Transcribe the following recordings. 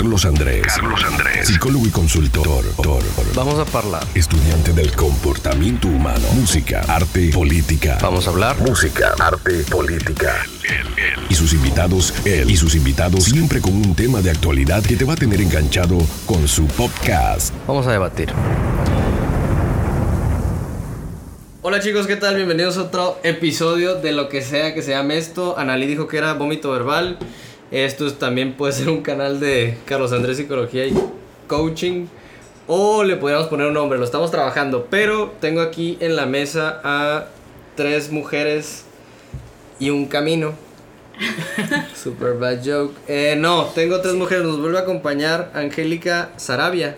Carlos Andrés. Carlos Andrés. Psicólogo y consultor. Vamos a hablar. Estudiante del comportamiento humano. Música, arte, política. Vamos a hablar. Música, arte, política. Y sus invitados, él y sus invitados, siempre con un tema de actualidad que te va a tener enganchado con su podcast. Vamos a debatir. Hola chicos, ¿qué tal? Bienvenidos a otro episodio de lo que sea que se llame esto. Analí dijo que era vómito verbal. Esto también puede ser un canal de Carlos Andrés Psicología y Coaching. O le podríamos poner un nombre, lo estamos trabajando. Pero tengo aquí en la mesa a tres mujeres y un camino. Super bad joke. Eh, no, tengo tres mujeres. Nos vuelve a acompañar Angélica Sarabia.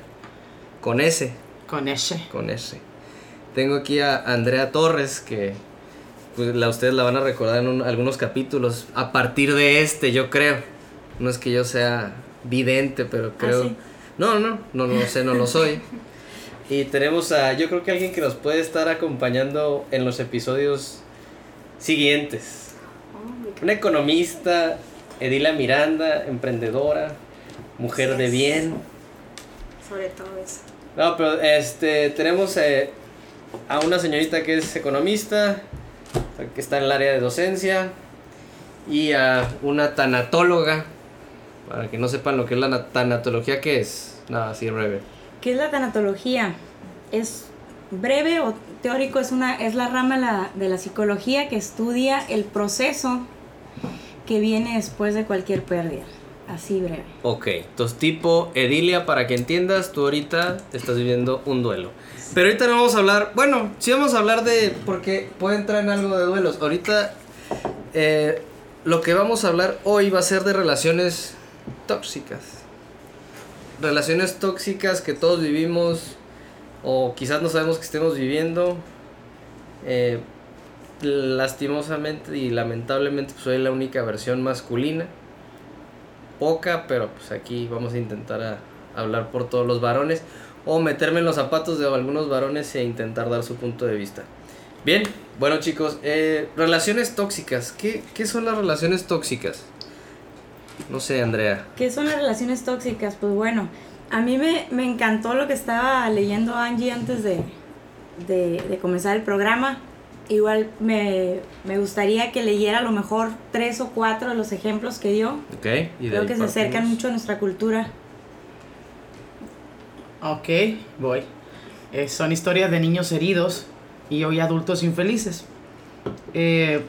Con S. Con ese. Con S. Tengo aquí a Andrea Torres, que pues, la, ustedes la van a recordar en un- algunos capítulos. A partir de este, yo creo. No es que yo sea vidente, pero creo. sí? No, no, no, no lo sé, no lo soy. Y tenemos a, yo creo que alguien que nos puede estar acompañando en los episodios siguientes. Una economista, Edila Miranda, emprendedora, mujer de bien. Sobre todo eso. No, pero este, tenemos eh, a una señorita que es economista, que está en el área de docencia, y a una tanatóloga, para que no sepan lo que es la na- tanatología, ¿qué es? Nada, así breve. ¿Qué es la tanatología? Es breve o teórico, es, una, es la rama la- de la psicología que estudia el proceso que viene después de cualquier pérdida. Así breve. Ok, entonces tipo Edilia, para que entiendas, tú ahorita estás viviendo un duelo. Pero ahorita no vamos a hablar, bueno, sí vamos a hablar de, porque puede entrar en algo de duelos. Ahorita eh, lo que vamos a hablar hoy va a ser de relaciones tóxicas. Relaciones tóxicas que todos vivimos o quizás no sabemos que estemos viviendo. Eh, lastimosamente y lamentablemente pues, soy la única versión masculina poca, pero pues aquí vamos a intentar a- hablar por todos los varones o meterme en los zapatos de algunos varones e intentar dar su punto de vista. Bien, bueno chicos, eh, relaciones tóxicas. ¿Qué, ¿Qué son las relaciones tóxicas? No sé, Andrea. ¿Qué son las relaciones tóxicas? Pues bueno, a mí me, me encantó lo que estaba leyendo Angie antes de, de, de comenzar el programa. Igual me, me gustaría que leyera a lo mejor tres o cuatro de los ejemplos que dio. Ok. y de Creo que se acercan mucho a nuestra cultura. Ok, voy. Eh, son historias de niños heridos y hoy adultos infelices. Eh,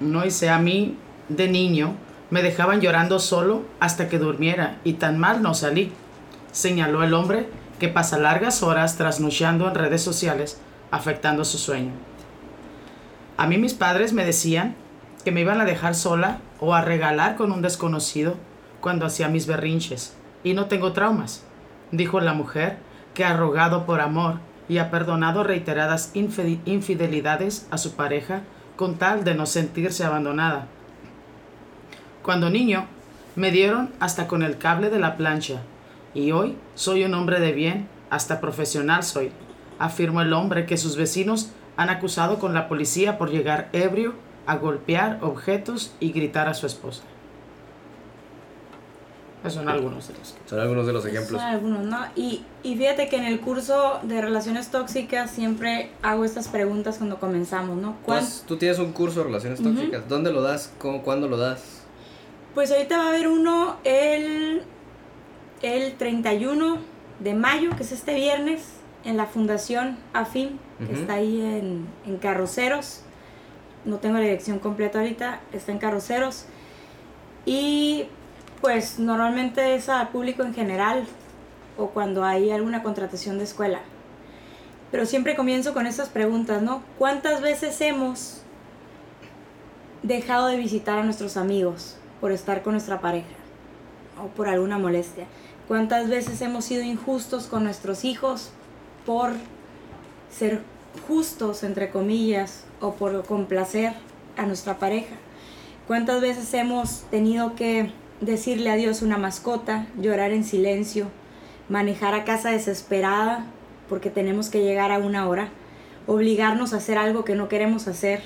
no hice a mí, de niño, me dejaban llorando solo hasta que durmiera y tan mal no salí, señaló el hombre que pasa largas horas trasnochando en redes sociales afectando su sueño. A mí mis padres me decían que me iban a dejar sola o a regalar con un desconocido cuando hacía mis berrinches y no tengo traumas dijo la mujer, que ha rogado por amor y ha perdonado reiteradas infide- infidelidades a su pareja con tal de no sentirse abandonada. Cuando niño, me dieron hasta con el cable de la plancha, y hoy soy un hombre de bien, hasta profesional soy, afirmó el hombre que sus vecinos han acusado con la policía por llegar ebrio a golpear objetos y gritar a su esposa. Son algunos de los que... Son algunos de los ejemplos. Son algunos, ¿no? Y, y fíjate que en el curso de relaciones tóxicas siempre hago estas preguntas cuando comenzamos, ¿no? ¿Cuán- Pues, Tú tienes un curso de relaciones tóxicas. ¿Dónde lo das? ¿Cómo, ¿Cuándo lo das? Pues ahorita va a haber uno el, el 31 de mayo, que es este viernes, en la Fundación AFIM, que está ahí en, en Carroceros. No tengo la dirección completa ahorita, está en Carroceros. Y pues normalmente es a público en general o cuando hay alguna contratación de escuela. Pero siempre comienzo con estas preguntas, ¿no? ¿Cuántas veces hemos dejado de visitar a nuestros amigos por estar con nuestra pareja o por alguna molestia? ¿Cuántas veces hemos sido injustos con nuestros hijos por ser justos, entre comillas, o por complacer a nuestra pareja? ¿Cuántas veces hemos tenido que decirle adiós a una mascota, llorar en silencio, manejar a casa desesperada porque tenemos que llegar a una hora, obligarnos a hacer algo que no queremos hacer,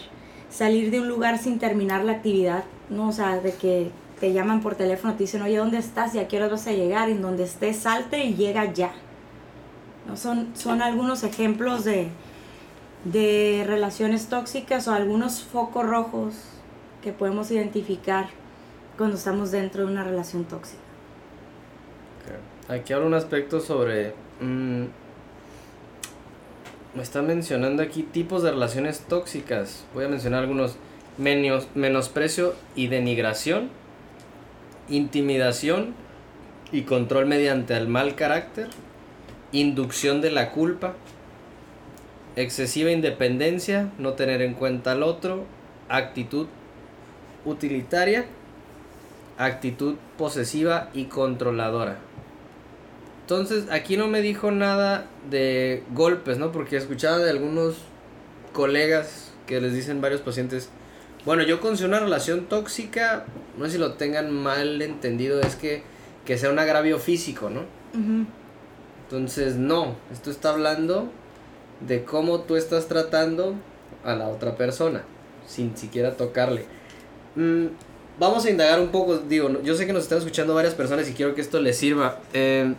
salir de un lugar sin terminar la actividad, ¿no? O sea, de que te llaman por teléfono, te dicen, oye, ¿dónde estás? ¿Y a qué hora vas a llegar? En donde estés, salte y llega ya. ¿No? Son, son algunos ejemplos de, de relaciones tóxicas o algunos focos rojos que podemos identificar cuando estamos dentro de una relación tóxica. Aquí hablo un aspecto sobre... mm, me está mencionando aquí tipos de relaciones tóxicas. Voy a mencionar algunos. Menos, menosprecio y denigración. Intimidación y control mediante el mal carácter. Inducción de la culpa. Excesiva independencia. No tener en cuenta al otro. Actitud utilitaria. Actitud posesiva y controladora. Entonces, aquí no me dijo nada de golpes, ¿no? Porque escuchaba de algunos colegas que les dicen varios pacientes, bueno, yo con una relación tóxica, no sé si lo tengan mal entendido, es que, que sea un agravio físico, ¿no? Entonces, no, esto está hablando de cómo tú estás tratando a la otra persona, sin siquiera tocarle. Mm, vamos a indagar un poco, digo, yo sé que nos están escuchando varias personas y quiero que esto les sirva. Eh,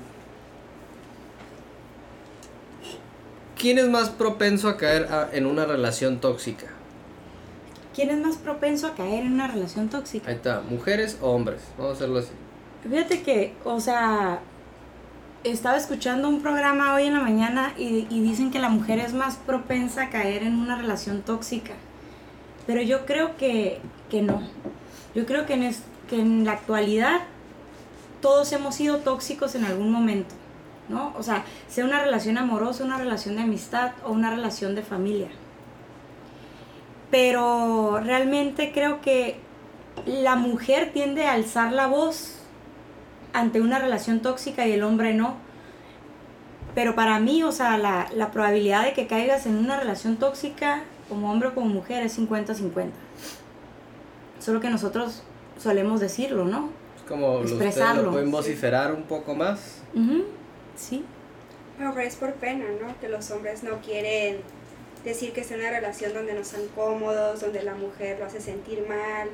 ¿Quién es más propenso a caer a- en una relación tóxica? ¿Quién es más propenso a caer en una relación tóxica? Ahí está, mujeres o hombres, vamos a hacerlo así. Fíjate que, o sea, estaba escuchando un programa hoy en la mañana y, y dicen que la mujer es más propensa a caer en una relación tóxica. Pero yo creo que, que no. Yo creo que en, la actualidad todos hemos sido tóxicos en algún momento, ¿no? O sea, sea una relación amorosa, una relación de amistad o una relación de familia. Pero realmente creo que la mujer tiende a alzar la voz ante una relación tóxica y el hombre no. Pero para mí, o sea, la probabilidad de que caigas en una relación tóxica como hombre o como mujer es 50-50. Solo que nosotros solemos decirlo, ¿no? Es como Expresarlo, lo pueden sí. vociferar un poco más. Ujú, Sí. Pero es por pena, ¿no? Que los hombres no quieren decir que es una relación donde no están cómodos, donde la mujer lo hace sentir mal,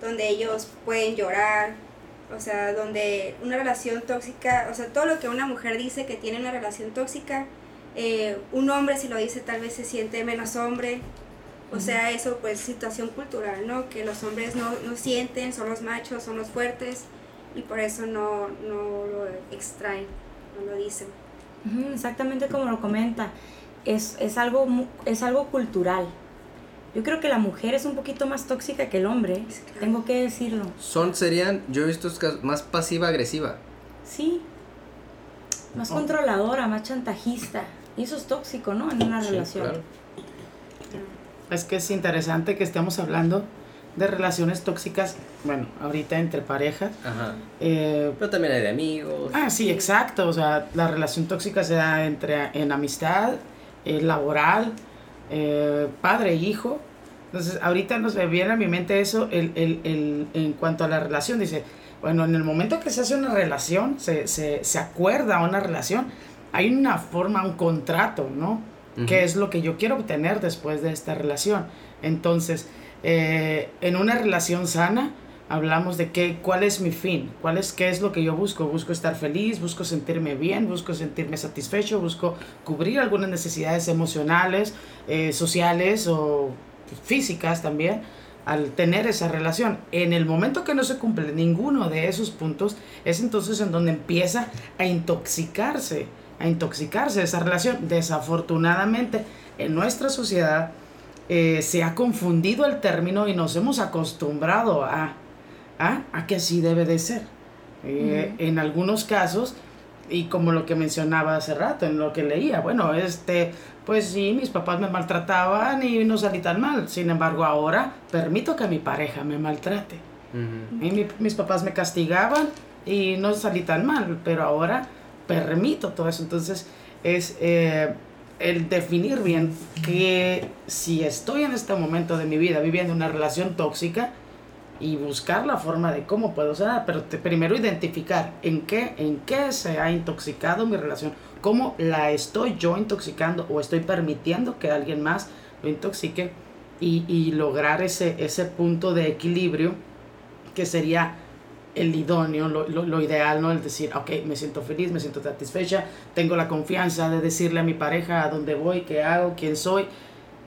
donde ellos pueden llorar, o sea, donde una relación tóxica, o sea, todo lo que una mujer dice que tiene una relación tóxica, eh, un hombre si lo dice tal vez se siente menos hombre, o sea, eso pues situación cultural, ¿no? Que los hombres no, no sienten, son los machos, son los fuertes, y por eso no, no lo extraen, no lo dicen. Exactamente como lo comenta. Es, es, algo, mu- es algo cultural. Yo creo que la mujer es un poquito más tóxica que el hombre. Claro. Tengo que decirlo. Son, serían, yo he visto estos casos, más pasiva-agresiva. Sí. Más Oh. controladora, más chantajista. Y eso es tóxico, ¿no? En una Sí, relación. claro. Es que es interesante que estemos hablando de relaciones tóxicas, bueno, ahorita entre parejas. Ajá. Eh, Pero también hay de amigos. ah, sí, exacto. O sea, la relación tóxica se da entre, en amistad, eh, laboral, eh, padre e hijo. Entonces, ahorita nos viene a mi mente eso el, el, el- en cuanto a la relación. Dice, bueno, en el momento que se hace una relación, se, se, se acuerda una relación, hay una forma, un contrato, ¿no? ¿Qué es lo que yo quiero obtener después de esta relación? Entonces, eh, en una relación sana, hablamos de qué, cuál es mi fin, cuál es, qué es lo que yo busco. Busco estar feliz, busco sentirme bien, busco sentirme satisfecho, busco cubrir algunas necesidades emocionales, eh, sociales o físicas también al tener esa relación. En el momento que no se cumple ninguno de esos puntos, es entonces en donde empieza a intoxicarse, a intoxicarse esa relación. Desafortunadamente, en nuestra sociedad eh, se ha confundido el término y nos hemos acostumbrado a, a, a que así debe de ser. Eh, En algunos casos, y como lo que mencionaba hace rato, en lo que leía, bueno, este, pues sí, mis papás me maltrataban y no salí tan mal. Sin embargo, ahora permito que mi pareja me maltrate. Ujú. Y mi- mis papás me castigaban y no salí tan mal, pero ahora permito todo eso. Entonces es eh, el definir bien que si estoy en este momento de mi vida viviendo una relación tóxica y buscar la forma de cómo puedo sanar, pero primero identificar en qué, en qué se ha intoxicado mi relación, cómo la estoy yo intoxicando o estoy permitiendo que alguien más lo intoxique y, y lograr ese, ese punto de equilibrio que sería el idóneo, lo, lo, lo, ideal, ¿no? El decir, ok, me siento feliz, me siento satisfecha, tengo la confianza de decirle a mi pareja a dónde voy, qué hago, quién soy,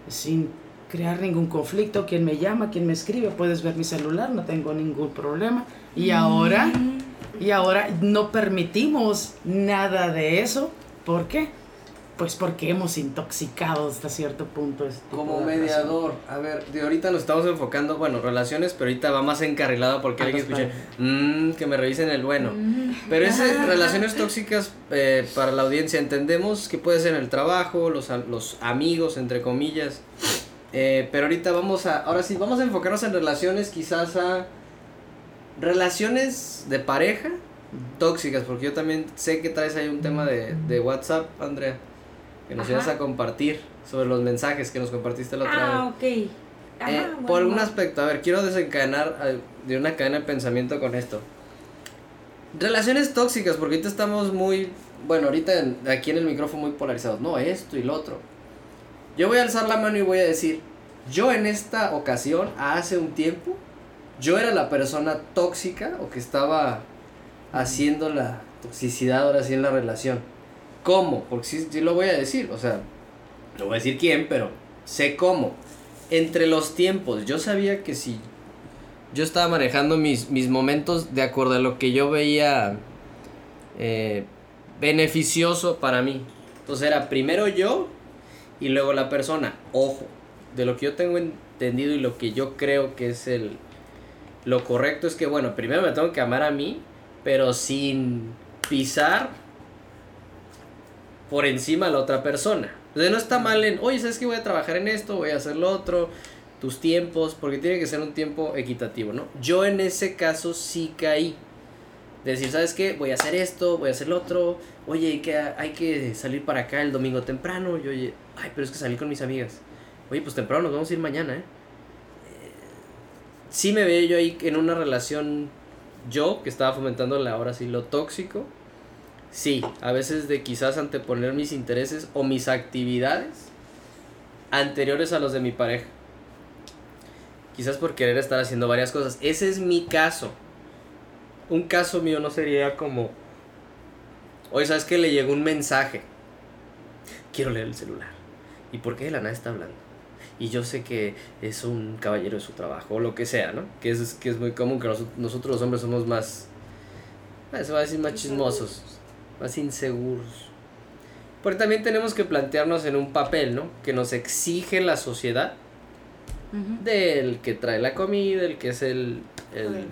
sin crear ningún conflicto, quién me llama, quién me escribe, puedes ver mi celular, no tengo ningún problema. Y ahora, y ahora no permitimos nada de eso, ¿por qué? Pues porque hemos intoxicado hasta cierto punto. Este Como mediador, a ver, de ahorita nos estamos enfocando, bueno, relaciones, pero ahorita va más encarrilado porque alguien escucha, mmm, que me revisen el bueno. Pero esas relaciones tóxicas eh, para la audiencia, entendemos que puede ser en el trabajo, los, los amigos, entre comillas. Eh, pero ahorita vamos a, ahora sí, vamos a enfocarnos en relaciones quizás a relaciones de pareja tóxicas, porque yo también sé que traes ahí un tema de, de WhatsApp, Andrea que nos ibas a compartir sobre los mensajes que nos compartiste la otra ah, vez. Ah, ok. Eh, por algún aspecto, a ver, quiero desencadenar eh, de una cadena de pensamiento con esto. Relaciones tóxicas, porque ahorita estamos muy, bueno, ahorita aquí en el micrófono muy polarizados. No, esto y lo otro. Yo voy a alzar la mano y voy a decir, yo en esta ocasión, hace un tiempo, yo era la persona tóxica o que estaba haciendo la toxicidad ahora sí en la relación cómo, porque sí, lo voy a decir, o sea, no voy a decir quién, pero sé cómo. Entre los tiempos, yo sabía que si yo estaba manejando mis, mis momentos de acuerdo a lo que yo veía eh, beneficioso para mí. Entonces era primero yo y luego la persona. Ojo, de lo que yo tengo entendido y lo que yo creo que es el lo correcto es que bueno, primero me tengo que amar a mí, pero sin pisar por encima a la otra persona. Entonces no está mal en, oye, ¿sabes que voy a trabajar en esto? Voy a hacer lo otro, tus tiempos, porque tiene que ser un tiempo equitativo, ¿no? Yo en ese caso sí caí. De decir, ¿sabes qué? Voy a hacer esto, voy a hacer lo otro. Oye, hay que, hay que salir para acá el domingo temprano. Yo, oye, ay, pero es que salí con mis amigas. Oye, pues temprano nos vamos a ir mañana, ¿eh? Sí me veo yo ahí en una relación, yo, que estaba fomentando ahora sí lo tóxico Sí, a veces de quizás anteponer mis intereses o mis actividades anteriores a los de mi pareja. Quizás por querer estar haciendo varias cosas. Ese es mi caso. Un caso mío no sería como, oye, ¿sabes que le llegó un mensaje? Quiero leer el celular. ¿Y por qué de la nada está hablando? Y yo sé que es un caballero de su trabajo, o lo que sea, ¿no? Que es, que es muy común que nosotros los hombres somos más, se va a decir más chismosos más inseguros. Porque también tenemos que plantearnos en un papel, ¿no? Que nos exige la sociedad del que trae la comida, el que es el, el,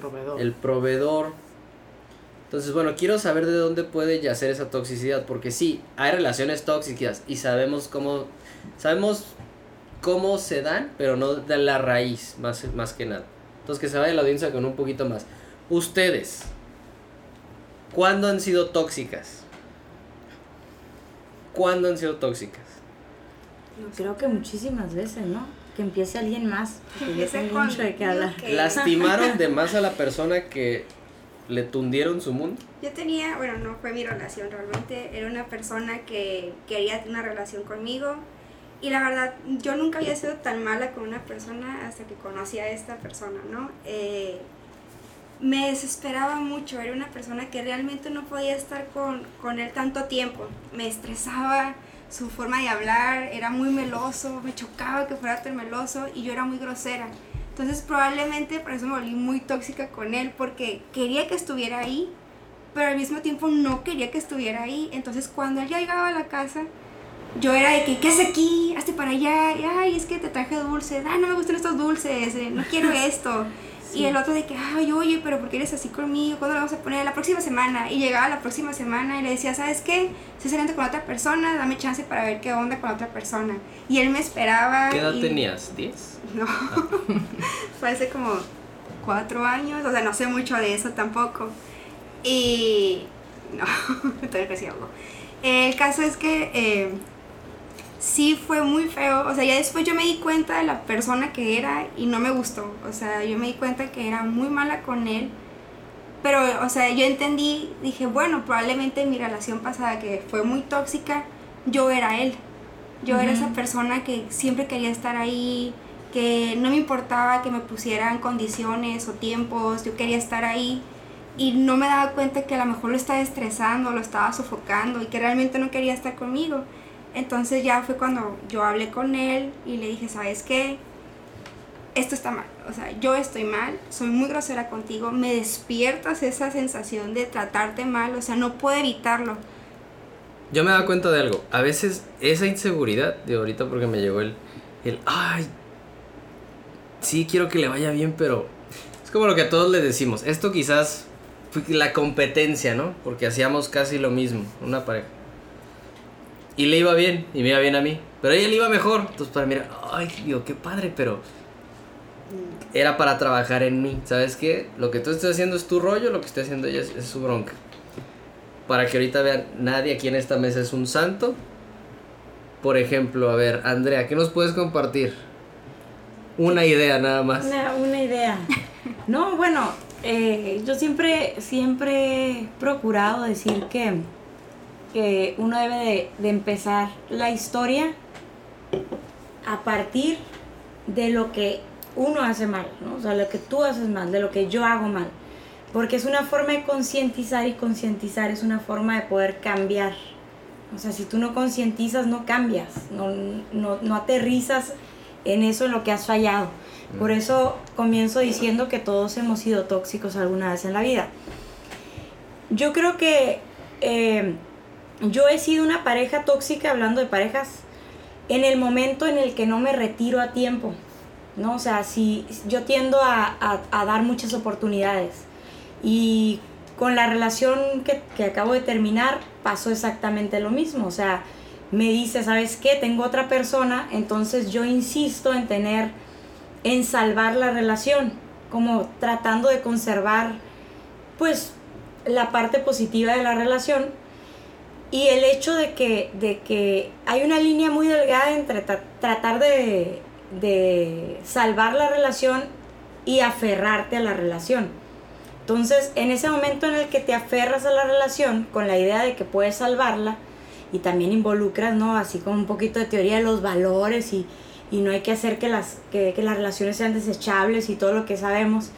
proveedor. el proveedor. Entonces, bueno, quiero saber de dónde puede yacer esa toxicidad, porque sí, hay relaciones tóxicas y sabemos cómo, sabemos cómo se dan, pero no de la raíz, más, más que nada. Entonces, que se vaya la audiencia con un poquito más. Ustedes, ¿Cuándo han sido tóxicas? ¿Cuándo han sido tóxicas? Creo que muchísimas veces, ¿no? Que empiece alguien más. Que mucho de qué hablar. ¿Lastimaron de más a la persona que le tundieron su mundo? Yo tenía, bueno, no fue mi relación realmente, era una persona que quería tener una relación conmigo y la verdad yo nunca había sido tan mala con una persona hasta que conocí a esta persona, ¿no? Eh, me desesperaba mucho, era una persona que realmente no podía estar con, con él tanto tiempo, me estresaba su forma de hablar, era muy meloso, me chocaba que fuera tan meloso y yo era muy grosera. Entonces probablemente por eso me volví muy tóxica con él, porque quería que estuviera ahí, pero al mismo tiempo no quería que estuviera ahí. Entonces cuando él ya llegaba a la casa, yo era de que, ¿qué haces aquí? Hazte para allá, ay, es que te traje dulces, ah, no me gustan estos dulces, eh, no quiero esto. Y el otro de que, ay, oye, pero ¿por qué eres así conmigo? ¿Cuándo lo vamos a poner? La próxima semana. Y llegaba la próxima semana y le decía, ¿sabes qué? Estoy saliendo con otra persona, dame chance para ver qué onda con otra persona. Y él me esperaba. ¿Qué edad tenías? ¿10? No, fue hace como cuatro años, o sea, no sé mucho de eso tampoco. Y... No, estoy algo. El caso es que... Eh, sí fue muy feo. O sea, ya después yo me di cuenta de la persona que era y no me gustó. O sea, yo me di cuenta que era muy mala con él. Pero, o sea, yo entendí, dije, bueno, probablemente mi relación pasada, que fue muy tóxica, yo era él. Yo era esa persona que siempre quería estar ahí, que no me importaba que me pusieran condiciones o tiempos, yo quería estar ahí y no me daba cuenta que a lo mejor lo estaba estresando, lo estaba sofocando y que realmente no quería estar conmigo. Entonces ya fue cuando yo hablé con él y le dije, ¿sabes qué? Esto está mal, o sea, yo estoy mal, soy muy grosera contigo, me despiertas esa sensación de tratarte mal, o sea, no puedo evitarlo. Yo me he dado cuenta de algo, a veces esa inseguridad, de ahorita porque me llegó el, el, ay, sí quiero que le vaya bien, pero es como lo que a todos le decimos, esto quizás fue la competencia, ¿no? Porque hacíamos casi lo mismo, una pareja. Y le iba bien, y me iba bien a mí. Pero a ella le iba mejor. Entonces para mí era, ay, digo, qué padre, pero era para trabajar en mí. ¿Sabes qué? Lo que tú estás haciendo es tu rollo, lo que estoy haciendo ella es, es su bronca. Para que ahorita vean, nadie aquí en esta mesa es un santo. Por ejemplo, a ver, Andrea, ¿qué nos puedes compartir? Una idea nada más. Una, una idea. No, bueno, eh, yo siempre, siempre he procurado decir que, que uno debe de, de empezar la historia a partir de lo que uno hace mal, ¿no? O sea, lo que tú haces mal, de lo que yo hago mal. Porque es una forma de concientizar y concientizar es una forma de poder cambiar. O sea, si tú no concientizas, no cambias, no, no, no aterrizas en eso en lo que has fallado. Por eso comienzo diciendo que todos hemos sido tóxicos alguna vez en la vida. Yo creo que eh, yo he sido una pareja tóxica, hablando de parejas, en el momento en el que no me retiro a tiempo. ¿no? O sea, si yo tiendo a, a- dar muchas oportunidades. Y con la relación que, que acabo de terminar pasó exactamente lo mismo. O sea, me dice, ¿sabes qué? Tengo otra persona, entonces yo insisto en tener, en salvar la relación, como tratando de conservar, pues, la parte positiva de la relación. Y el hecho de que, de que hay una línea muy delgada entre tra- tratar de, de salvar la relación y aferrarte a la relación. Entonces, en ese momento en el que te aferras a la relación con la idea de que puedes salvarla y también involucras, ¿no? Así como un poquito de teoría de los valores y, y no hay que hacer que las, que, que las relaciones sean desechables y todo lo que sabemos,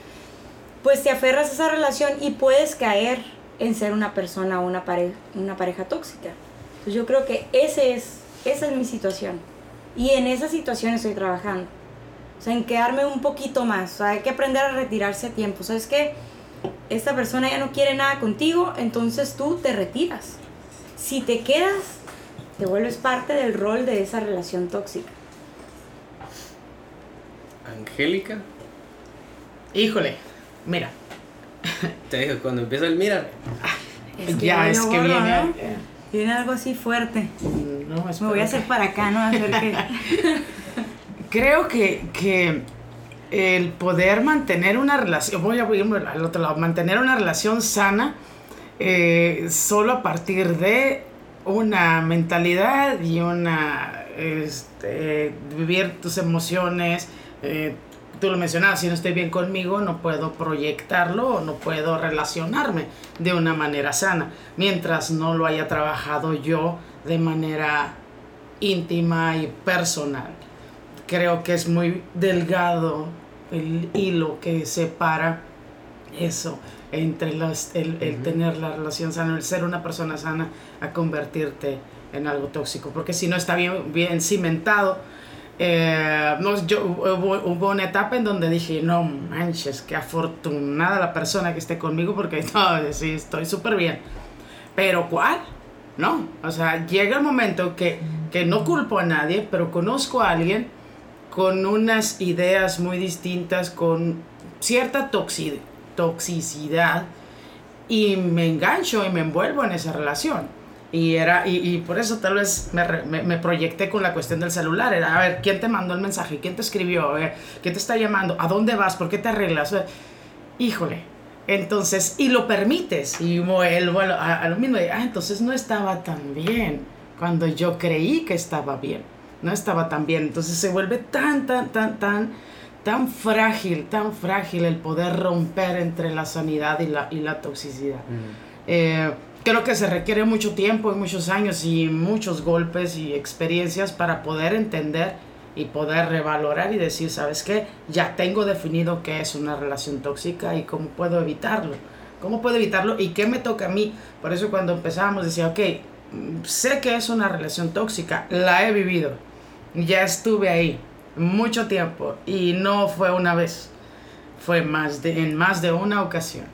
pues te aferras a esa relación y puedes caer en ser una persona o una pareja, una pareja tóxica. Entonces yo creo que ese es, esa es mi situación. Y en esa situación estoy trabajando. O sea, en quedarme un poquito más. O sea, hay que aprender a retirarse a tiempo. ¿Sabes qué? Esta persona ya no quiere nada contigo, entonces tú te retiras. Si te quedas, te vuelves parte del rol de esa relación tóxica. Angélica, Híjole, mira, te digo, cuando empieza el mira, ya es yo que borro, viene... ¿no? eh, Viene algo así fuerte. no, Me voy a hacer para acá, ¿no? A ver qué. Creo que, que el poder mantener una relación, voy a irme al otro lado, mantener una relación sana eh, solo a partir de una mentalidad y una, este, vivir tus emociones. eh, tú lo mencionabas, si no estoy bien conmigo, no puedo proyectarlo o no puedo relacionarme de una manera sana, mientras no lo haya trabajado yo de manera íntima y personal creo que es muy delgado el hilo que separa eso entre el, el tener la relación sana, el ser una persona sana, a convertirte en algo tóxico. Porque si no está bien, bien cimentado, eh, no, yo, hubo, hubo una etapa en donde dije, no manches, qué afortunada la persona que esté conmigo porque no, sí, estoy súper bien. Pero ¿cuál? No, o sea, llega el momento que, que no culpo a nadie, pero conozco a alguien con unas ideas muy distintas, con cierta toxi- toxicidad y me engancho y me envuelvo en esa relación. Y, era, y, y por eso tal vez me, me, me proyecté con la cuestión del celular. Era, a ver, ¿quién te mandó el mensaje? ¿Quién te escribió? Eh, ¿Quién te está llamando? ¿A dónde vas? ¿Por qué te arreglas? Eh, Híjole. Entonces, y lo permites. Y vuelvo a a- lo mismo. Ah, entonces no estaba tan bien cuando yo creí que estaba bien. No estaba tan bien. Entonces se vuelve tan, tan, tan, tan, tan frágil, tan frágil el poder romper entre la sanidad y la, y la toxicidad. Eh, creo que se requiere mucho tiempo y muchos años y muchos golpes y experiencias para poder entender y poder revalorar y decir, ¿sabes qué? Ya tengo definido qué es una relación tóxica y cómo puedo evitarlo. ¿Cómo puedo evitarlo y qué me toca a mí? Por eso cuando empezábamos decía, ok, sé que es una relación tóxica, la he vivido, ya estuve ahí mucho tiempo y no fue una vez, fue más de, en más de una ocasión.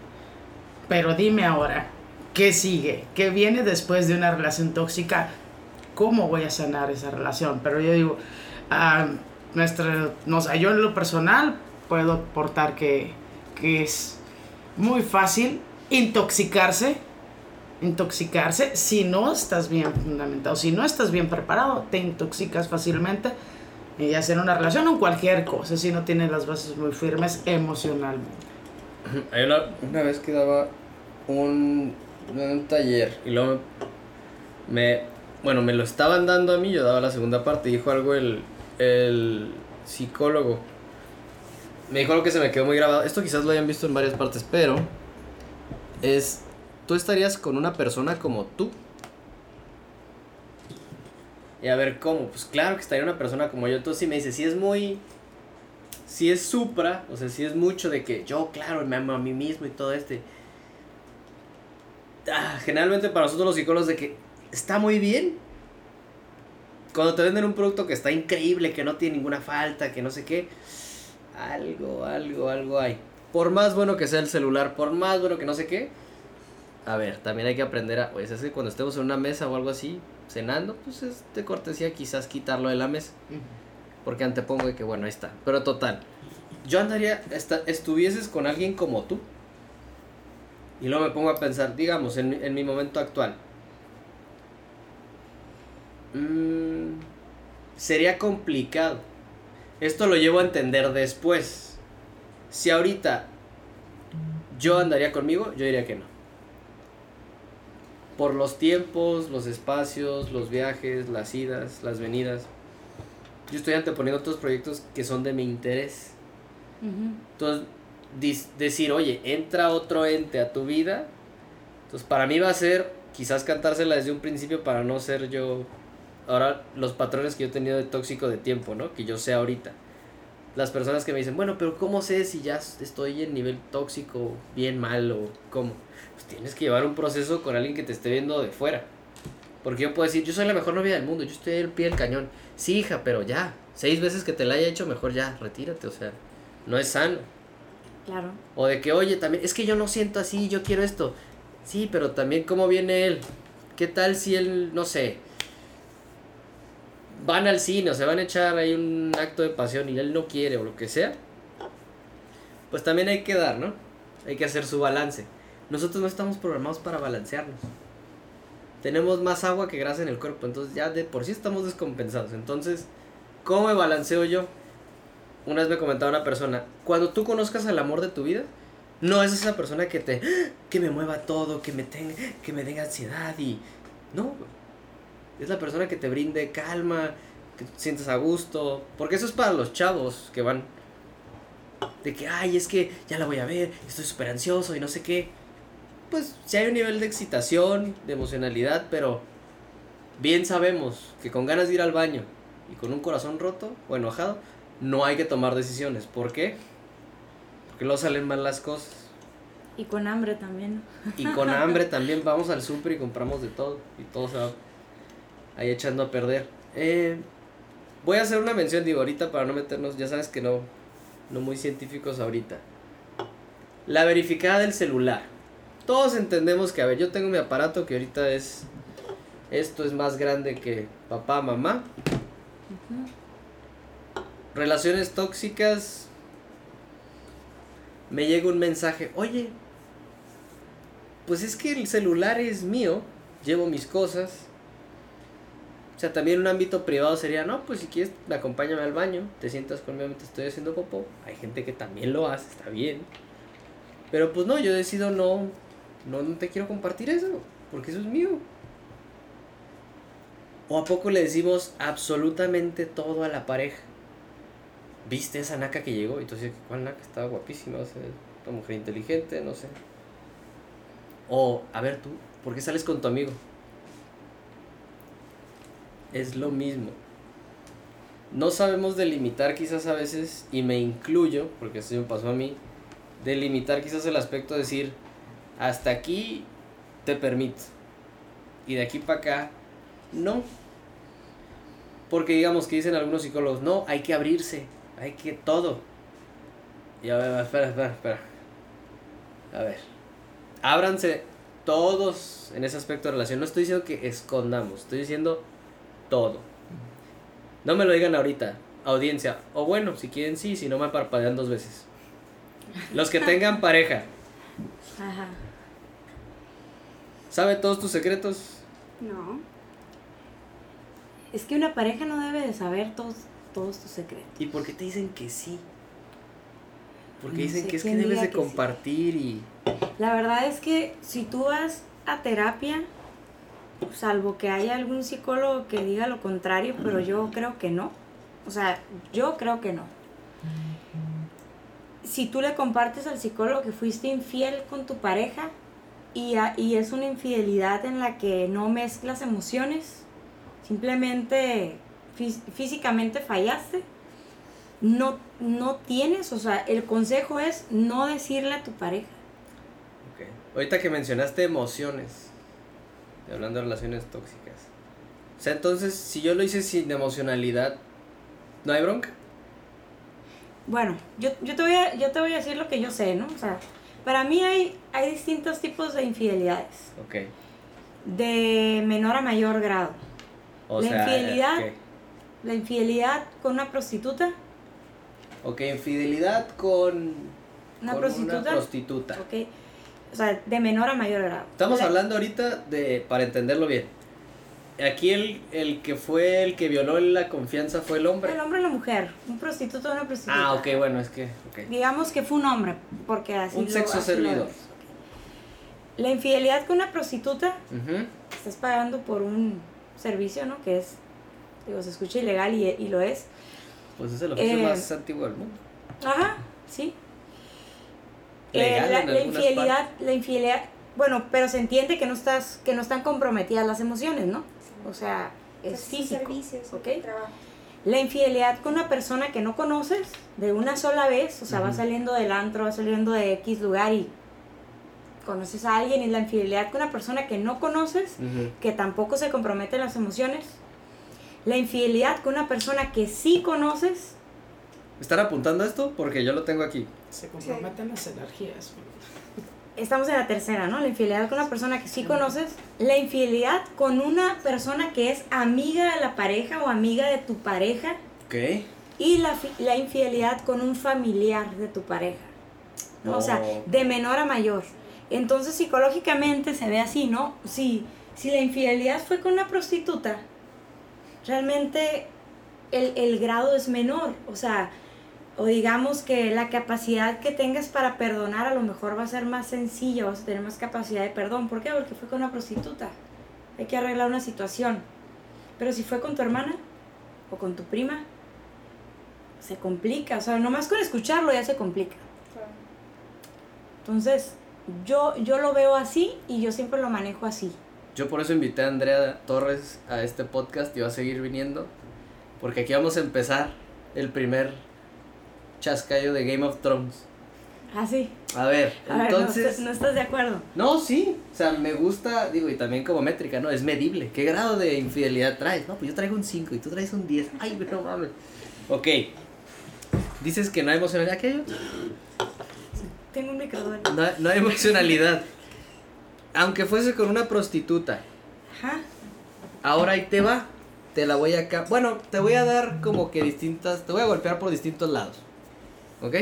Pero dime ahora, ¿qué sigue? ¿Qué viene después de una relación tóxica? ¿Cómo voy a sanar esa relación? Pero yo digo, a nuestra, yo en lo personal puedo aportar que, es muy fácil intoxicarse, intoxicarse si no estás bien fundamentado, si no estás bien preparado, te intoxicas fácilmente y hacer una relación o cualquier cosa si no tienes las bases muy firmes emocionalmente. Una, una vez que daba un, un taller y luego me, bueno, me lo estaban dando a mí, yo daba la segunda parte, dijo algo el, el psicólogo. Me dijo algo que se me quedó muy grabado. Esto quizás lo hayan visto en varias partes, pero es, ¿tú estarías con una persona como tú? Y a ver, ¿cómo? Pues claro que estaría una persona como yo. Entonces si me dice, si es muy... Si es supra, o sea, si es mucho de que yo, claro, me amo a mí mismo y todo este... Ah, generalmente para nosotros los psicólogos de que está muy bien. Cuando te venden un producto que está increíble, que no tiene ninguna falta, que no sé qué. Algo, algo, algo hay. Por más bueno que sea el celular, por más bueno que no sé qué. A ver, también hay que aprender a... Pues es que cuando estemos en una mesa o algo así, cenando, pues es de cortesía quizás quitarlo de la mesa. Porque antepongo de que, bueno, ahí está. Pero total, yo andaría, esta, estuvieses con alguien como tú. Y luego me pongo a pensar, digamos, en, en mi momento actual. Mm, sería complicado. Esto lo llevo a entender después. Si ahorita yo andaría conmigo, yo diría que no. Por los tiempos, los espacios, los viajes, las idas, las venidas. Yo estoy anteponiendo otros proyectos que son de mi interés. Entonces, dis- decir, oye, entra otro ente a tu vida. Entonces, para mí va a ser quizás cantársela desde un principio para no ser yo. Ahora, los patrones que yo he tenido de tóxico de tiempo, ¿no? Que yo sé ahorita. Las personas que me dicen, bueno, pero ¿cómo sé si ya estoy en nivel tóxico, bien, mal o cómo? Pues tienes que llevar un proceso con alguien que te esté viendo de fuera. Porque yo puedo decir, yo soy la mejor novia del mundo, yo estoy al pie del cañón. Sí, hija, pero ya, seis veces que te la haya hecho, mejor ya, retírate, o sea, no es sano. Claro. O de que, oye, también, es que yo no siento así, yo quiero esto. Sí, pero también cómo viene él. ¿Qué tal si él, no sé, van al cine o se van a echar ahí un acto de pasión y él no quiere o lo que sea? Pues también hay que dar, ¿no? Hay que hacer su balance. Nosotros no estamos programados para balancearnos. Tenemos más agua que grasa en el cuerpo, entonces ya de por sí estamos descompensados. Entonces, ¿cómo me balanceo yo? Una vez me comentaba una persona, cuando tú conozcas al amor de tu vida, no es esa persona que te que me mueva todo, que me tenga que me dé ansiedad y no. Es la persona que te brinde calma, que te sientas a gusto, porque eso es para los chavos que van de que ay, es que ya la voy a ver, estoy súper ansioso y no sé qué. Pues si hay un nivel de excitación, de emocionalidad, pero bien sabemos que con ganas de ir al baño y con un corazón roto o enojado, no hay que tomar decisiones. ¿Por qué? Porque luego salen mal las cosas. Y con hambre también. Y con hambre también vamos al súper y compramos de todo. Y todo se va ahí echando a perder. Eh, voy a hacer una mención, digo, ahorita para no meternos, ya sabes que no, no muy científicos ahorita. La verificada del celular. Todos entendemos que, a ver, yo tengo mi aparato que ahorita es... Esto es más grande que papá, mamá. Relaciones tóxicas. Me llega un mensaje, oye, pues es que el celular es mío, llevo mis cosas. O sea, también un ámbito privado sería, no, pues si quieres, acompáñame al baño, te sientas conmigo mientras estoy haciendo popó. Hay gente que también lo hace, está bien. Pero pues no, yo decido no, no, no te quiero compartir eso, porque eso es mío. ¿O a poco le decimos absolutamente todo a la pareja? ¿Viste esa naca que llegó? Y tú dices, ¿cuál naca? Estaba guapísima, o sea, una mujer inteligente, no sé. O, a ver tú, ¿por qué sales con tu amigo? Es lo mismo. no sabemos delimitar quizás a veces, y me incluyo, porque eso me pasó a mí, delimitar quizás el aspecto de decir, hasta aquí te permito, y de aquí para acá, no. Porque digamos que dicen algunos psicólogos, no, hay que abrirse, hay que todo. Y a ver, espera, espera, espera. A ver. Ábranse todos en ese aspecto de relación. No estoy diciendo que escondamos, estoy diciendo todo. No me lo digan ahorita, audiencia. O bueno, si quieren sí, si no me parpadean dos veces. Los que tengan pareja, Ajá. ¿sabe todos tus secretos? No. Es que una pareja no debe de saber todos, todos tus secretos. ¿Y por qué te dicen que sí? Porque No dicen que es que debes de sí. compartir y... La verdad es que si tú vas a terapia, salvo que haya algún psicólogo que diga lo contrario, pero yo creo que no. O sea, yo creo que no. Si tú le compartes al psicólogo que fuiste infiel con tu pareja y, a- y es una infidelidad en la que no mezclas emociones, simplemente fí- físicamente fallaste, no, no tienes, o sea, el consejo es no decirle a tu pareja. Ok. Ahorita que mencionaste emociones, hablando de relaciones tóxicas. O sea, entonces, si yo lo hice sin emocionalidad, ¿no hay bronca? Bueno, yo, yo, te voy a, yo te voy a decir lo que yo sé, ¿no? O sea, para mí hay, hay distintos tipos de infidelidades, Ok. de menor a mayor grado. O La sea, infidelidad. La infidelidad con una prostituta, Ok, infidelidad con, una con prostituta, una prostituta. ¿ok? O sea, de menor a mayor grado. Estamos La- hablando ahorita de, para entenderlo bien. Aquí el, el que fue el que violó la confianza fue el hombre. El hombre o la mujer, un prostituto o una prostituta. Ah, ok, bueno, es que. Digamos que fue un hombre, porque así Un lo- sexo así servidor. La infidelidad con una prostituta estás pagando por un servicio, ¿no? Que es, digo, se escucha ilegal y, y lo es. Pues es el oficio Eh, más antiguo del mundo. Ajá, sí. Eh, Legal la, en la algunas infidelidad, la infidelidad, bueno, pero se entiende que no estás, que no están comprometidas las emociones, ¿no? O sea, es físico. servicios, ¿ok? trabajo. La infidelidad con una persona que no conoces de una sola vez, o sea, va Ujú. saliendo del antro, va saliendo de X lugar y conoces a alguien y la infidelidad con una persona que no conoces, que tampoco se compromete en las emociones. La infidelidad con una persona que sí conoces, ¿Están apuntando esto? Porque yo lo tengo aquí. Se comprometen las energías. estamos en la tercera, ¿no? La infidelidad con una persona que sí conoces. La infidelidad con una persona que es amiga de la pareja o amiga de tu pareja. Ok. Y la, la infidelidad con un familiar de tu pareja. ¿no? O sea, Oh. de menor a mayor. Entonces psicológicamente se ve así, ¿no? Si, si la infidelidad fue con una prostituta, realmente el, el grado es menor. O sea, o digamos que la capacidad que tengas para perdonar a lo mejor va a ser más sencilla, vas a tener más capacidad de perdón. ¿Por qué? Porque fue con una prostituta. Hay que arreglar una situación. Pero si fue con tu hermana o con tu prima, se complica. O sea, nomás con escucharlo ya se complica. Entonces, yo, yo lo veo así y yo siempre lo manejo así. Yo por eso invité a Andrea Torres a este podcast y va a seguir viniendo. Porque aquí vamos a empezar el primer chascayo de Game of Thrones. Así. A ver, A ver, no, entonces... no estás de acuerdo. No, sí, o sea, me gusta, digo, y también como métrica, ¿no? Es medible. ¿Qué grado de infidelidad traes? No, pues yo traigo un 5 y tú traes un 10. Ay, no mames. Ok. Dices que no hay emocionalidad. ¿Qué? Tengo un micrófono. No, no hay emocionalidad. Aunque fuese con una prostituta. Ajá. Ahora ahí te va. Te la voy a... Bueno, te voy a dar como que distintas... Te voy a golpear por distintos lados. ¿Ok?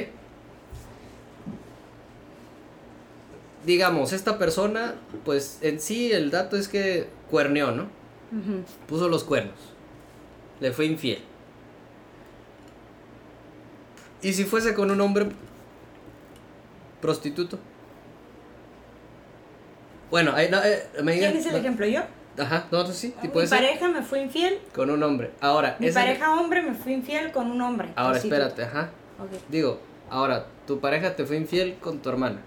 Digamos, esta persona, pues en sí el dato es que cuerneó, ¿no? Ujú. Puso los cuernos. Le fue infiel. ¿Y si fuese con un hombre prostituto? Bueno, ahí no, eh, me digan- ¿Quién es el no- ejemplo? ¿Yo? Ajá, no, no, sí, Mi ser pareja me fue infiel. con un hombre. Ahora, Mi pareja hombre me fue infiel con un hombre. Ahora, espérate, ajá. Ok. Digo, ahora, tu pareja te fue infiel con tu hermana.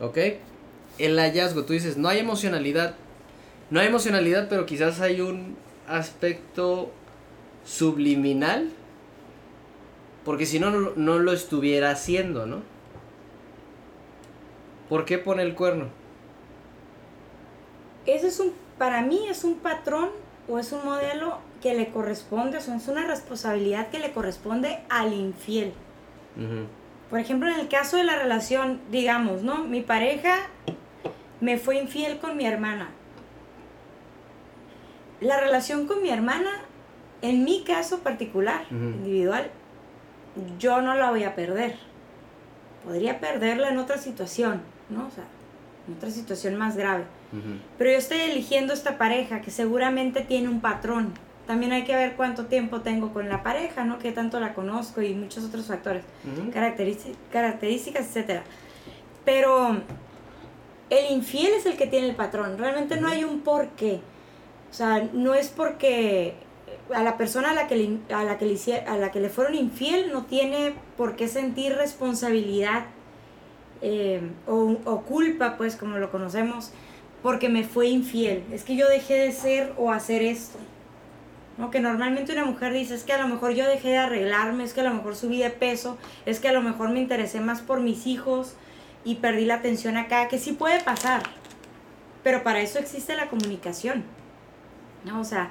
¿Ok? El hallazgo, tú dices, no hay emocionalidad. No hay emocionalidad, pero quizás hay un aspecto subliminal, porque si no, no, no lo estuviera haciendo, ¿no? ¿Por qué pone el cuerno? Ese es un, para mí es un patrón o es un modelo que le corresponde, o sea, es una responsabilidad que le corresponde al infiel. Por ejemplo, en el caso de la relación, digamos, ¿no? Mi pareja me fue infiel con mi hermana. La relación con mi hermana, en mi caso particular, individual, yo no la voy a perder. Podría perderla en otra situación, ¿no? O sea, otra situación más grave. Pero yo estoy eligiendo esta pareja que seguramente tiene un patrón. También hay que ver cuánto tiempo tengo con la pareja, ¿no? Qué tanto la conozco y muchos otros factores Ujú. caracterici- características, etcétera. Pero el infiel es el que tiene el patrón. Realmente no hay un por qué. O sea, no es porque a la persona a la que le, a la que le, a la que le fueron infiel no tiene por qué sentir responsabilidad eh, o, culpa, pues como lo conocemos, porque me fue infiel. Es que yo dejé de ser o hacer esto. ¿no? Que normalmente una mujer dice, es que a lo mejor yo dejé de arreglarme, es que a lo mejor subí de peso, es que a lo mejor me interesé más por mis hijos y perdí la atención acá, que sí puede pasar. Pero para eso existe la comunicación. ¿no? O sea,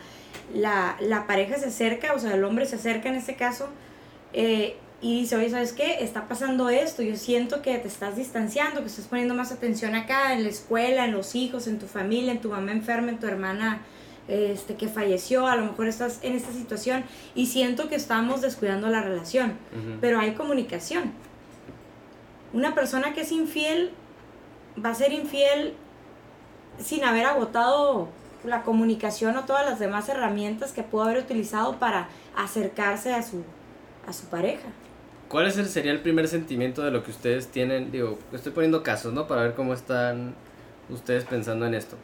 la, la pareja se acerca, o sea, el hombre se acerca en este caso eh, y dice, oye, ¿sabes qué? Está pasando esto, yo siento que te estás distanciando, que estás poniendo más atención acá, en la escuela, en los hijos, en tu familia, en tu mamá enferma, en tu hermana este, que falleció, a lo mejor estás en esta situación y siento que estamos descuidando la relación, Ujú. pero hay comunicación. Una persona que es infiel va a ser infiel sin haber agotado la comunicación o todas las demás herramientas que pudo haber utilizado para acercarse a su, a su pareja. ¿Cuál es el, sería el primer sentimiento de lo que ustedes tienen? Digo, estoy poniendo casos, ¿no? Para ver cómo están ustedes pensando en esto.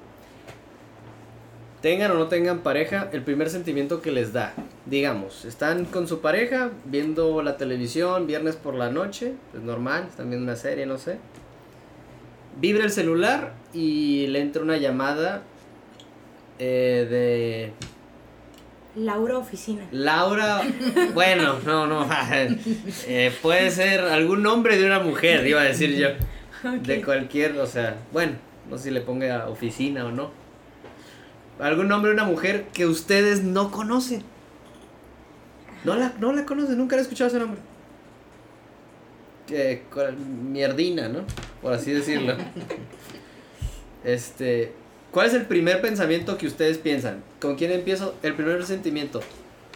Tengan o no tengan pareja, el primer sentimiento que les da. Digamos, están con su pareja viendo la televisión viernes por la noche, es normal, están viendo una serie, no sé. Vibra el celular y le entra una llamada eh, de Laura Oficina. Laura, bueno, no, no, eh, puede ser algún nombre de una mujer, iba a decir yo, de cualquier, o sea, bueno, no sé si le ponga oficina o no. Algún nombre de una mujer que ustedes no conocen. No la, no la conocen, nunca he escuchado ese nombre. Que, cual- mierdina, ¿no? Por así decirlo. Este, ¿cuál es el primer pensamiento que ustedes piensan? ¿Con quién empiezo? El primer sentimiento.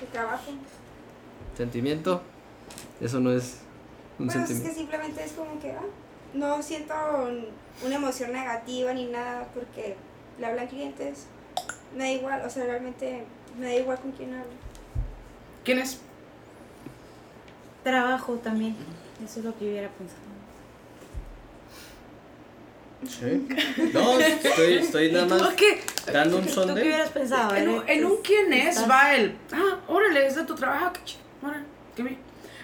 El trabajo. Sentimiento. Eso no es un Bueno, es que sentimiento. simplemente es como que ah, no siento un- una emoción negativa ni nada porque le hablan clientes. Me da igual, o sea, realmente me da igual con quién hablo. ¿Quién es? Trabajo también. Eso es lo que yo hubiera pensado. Sí. No, estoy, estoy nada ¿Y tú más qué? dando un ¿Tú qué hubieras pensado? En un, en un quién es estás- va el. Ah, órale, es de tu trabajo. qué chido, órale, qué bien.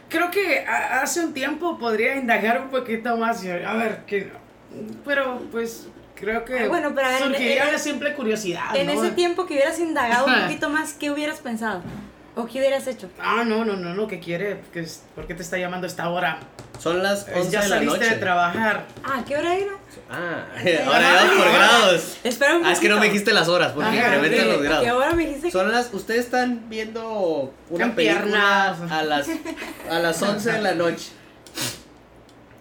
Creo que a- hace un tiempo podría indagar un poquito más. y A ver, que. Pero pues creo que. Ah, bueno, pero a ver, surgiría una simple curiosidad. En ¿no? ese tiempo que hubieras indagado un poquito más, ¿qué hubieras pensado? ¿O qué hubieras hecho? Ah, no, no, no, no, ¿qué quiere? ¿Qué es- ¿Por qué te está llamando a esta hora? Son las Es 11 ya de la saliste noche. de trabajar. Ah, ¿qué hora era? Ah, ahora vamos por grados. Espera un Ah, es que no me dijiste las horas porque Ajá, incrementan los ¿Qué grados. hora me dijiste? que- Son las, ustedes están viendo una película a las, a las 11 de la noche.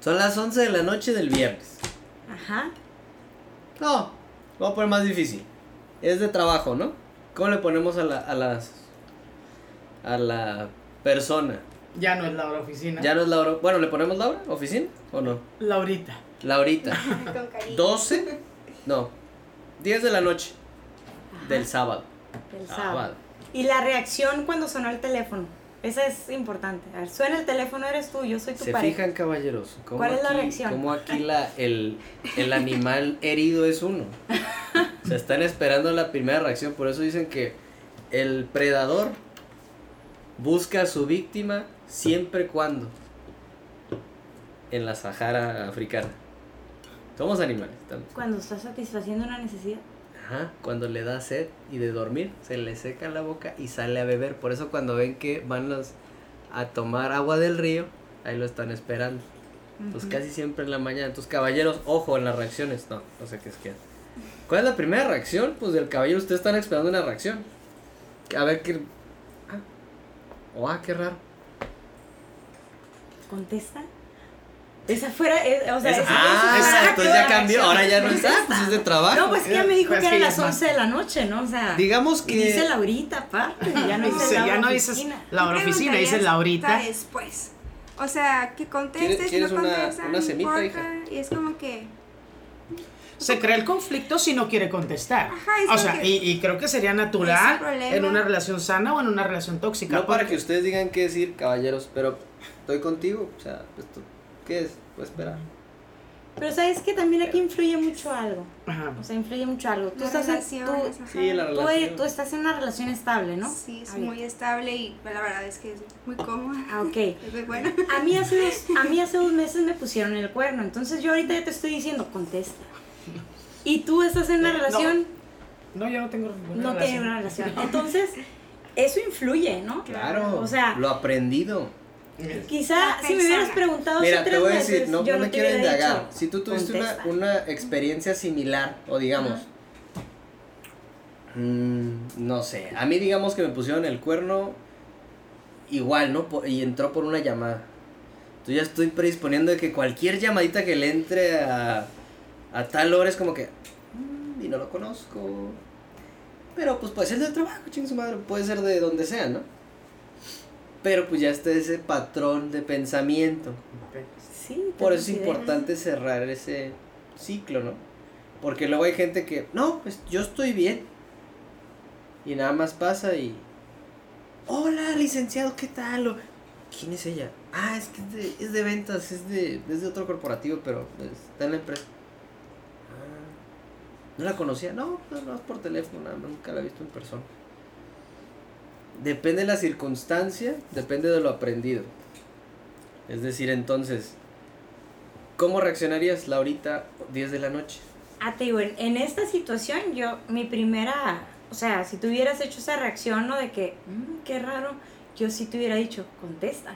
Son las 11 de la noche del viernes. Ajá. No, voy a poner más difícil. Es de trabajo, ¿no? ¿Cómo le ponemos a la, a las, a la persona? Ya no es la hora oficina. Ya no es Laura. Bueno, ¿le ponemos Laura? ¿Oficina? ¿O no? Laurita. Laurita. Con cariño. 12. No. 10 de la noche. Del sábado. El Sábado. sábado. Y la reacción cuando sonó el teléfono. Esa es importante. A ver, suena el teléfono, eres tú, yo soy tu Se pareja. fijan, caballeros. Cómo ¿Cuál es la aquí- reacción? Cómo aquí la, el, el animal herido es uno. Se están esperando la primera reacción. Por eso dicen que el predador busca a su víctima siempre cuando en la Sahara africana. Somos animales. también. Cuando estás satisfaciendo una necesidad. Ajá, cuando le da sed y de dormir, se le seca la boca y sale a beber. Por eso cuando ven que van los a tomar agua del río, ahí lo están esperando. Pues casi siempre en la mañana. Entonces, caballeros, ojo en las reacciones. No, no sé qué es que. ¿Cuál es la primera reacción? Pues del caballero, ustedes están esperando una reacción. A ver qué. Ah. Oh, ah, qué raro. ¿Contesta? Esa fuera, o sea, Esa- esa- Ah, entonces ya cambió. Ahora ya no es. Ah, pues es de trabajo. No, pues que ya me dijo Pues que eran las es más. 11 de la noche, ¿no? O sea, Digamos que. dice Laurita aparte, ya no dice la ya no dices oficina. la hora ¿Qué oficina, dice preguntarías Laurita. después. O sea, que contestes, ¿Quieres- quieres no una- contestas, una semita, importa, Y es como que, Se crea el conflicto si no quiere contestar. Ajá, o sea, y, y creo que sería natural en una relación sana o en una relación tóxica. No para que ustedes digan qué decir, caballeros, pero estoy contigo. O sea, esto, ¿qué es? Pues esperar. Pero sabes que también aquí influye mucho algo. Ajá. O sea, influye mucho algo. Tú estás en, tú. Sí, la tú, relación. tú estás en una relación estable, ¿no? Sí, es muy estable y pues, la verdad es que es muy cómoda. Ah, ok. Es muy buena. A mí hace dos, a mí hace dos meses me pusieron el cuerno, entonces yo ahorita ya te estoy diciendo, contesta. Y tú estás en una Eh, no. relación, No, yo no tengo ninguna no, relación. tienes una relación. Entonces, eso influye, ¿no? Claro. O sea, lo aprendido. Quizá si me hubieras preguntado Mira, te voy a meses, decir, no, yo no me te quiero indagar. dicho, Si tú tuviste una, una experiencia similar, o digamos, Ajá. mm, no sé, a mí digamos que me pusieron el cuerno igual, ¿no? Por- y entró por una llamada. Entonces ya estoy predisponiendo de que cualquier llamadita que le entre a, a tal hora es como que, mm, y no lo conozco. Pero pues puede ser del trabajo, ching su madre, puede ser de donde sea, ¿no? Pero pues ya está ese patrón de pensamiento. Sí, Por eso es importante cerrar ese ciclo, ¿no? Porque luego hay gente que, no, pues yo estoy bien. Y nada más pasa y... Hola, licenciado, ¿qué tal? O, ¿Quién es ella? Ah, es que es de, es de ventas, es de, es de otro corporativo, pero pues, está en la empresa. Ah, ¿No la conocía? No, no, no es por teléfono, nada, nunca la he visto en persona. Depende de la circunstancia, depende de lo aprendido. Es decir, entonces, ¿cómo reaccionarías, Laurita, 10 de la noche? Ah, te digo, en, esta situación yo, mi primera, o sea, si tú hubieras hecho esa reacción, ¿no? De que, "Mm, qué raro, yo sí te hubiera dicho, contesta.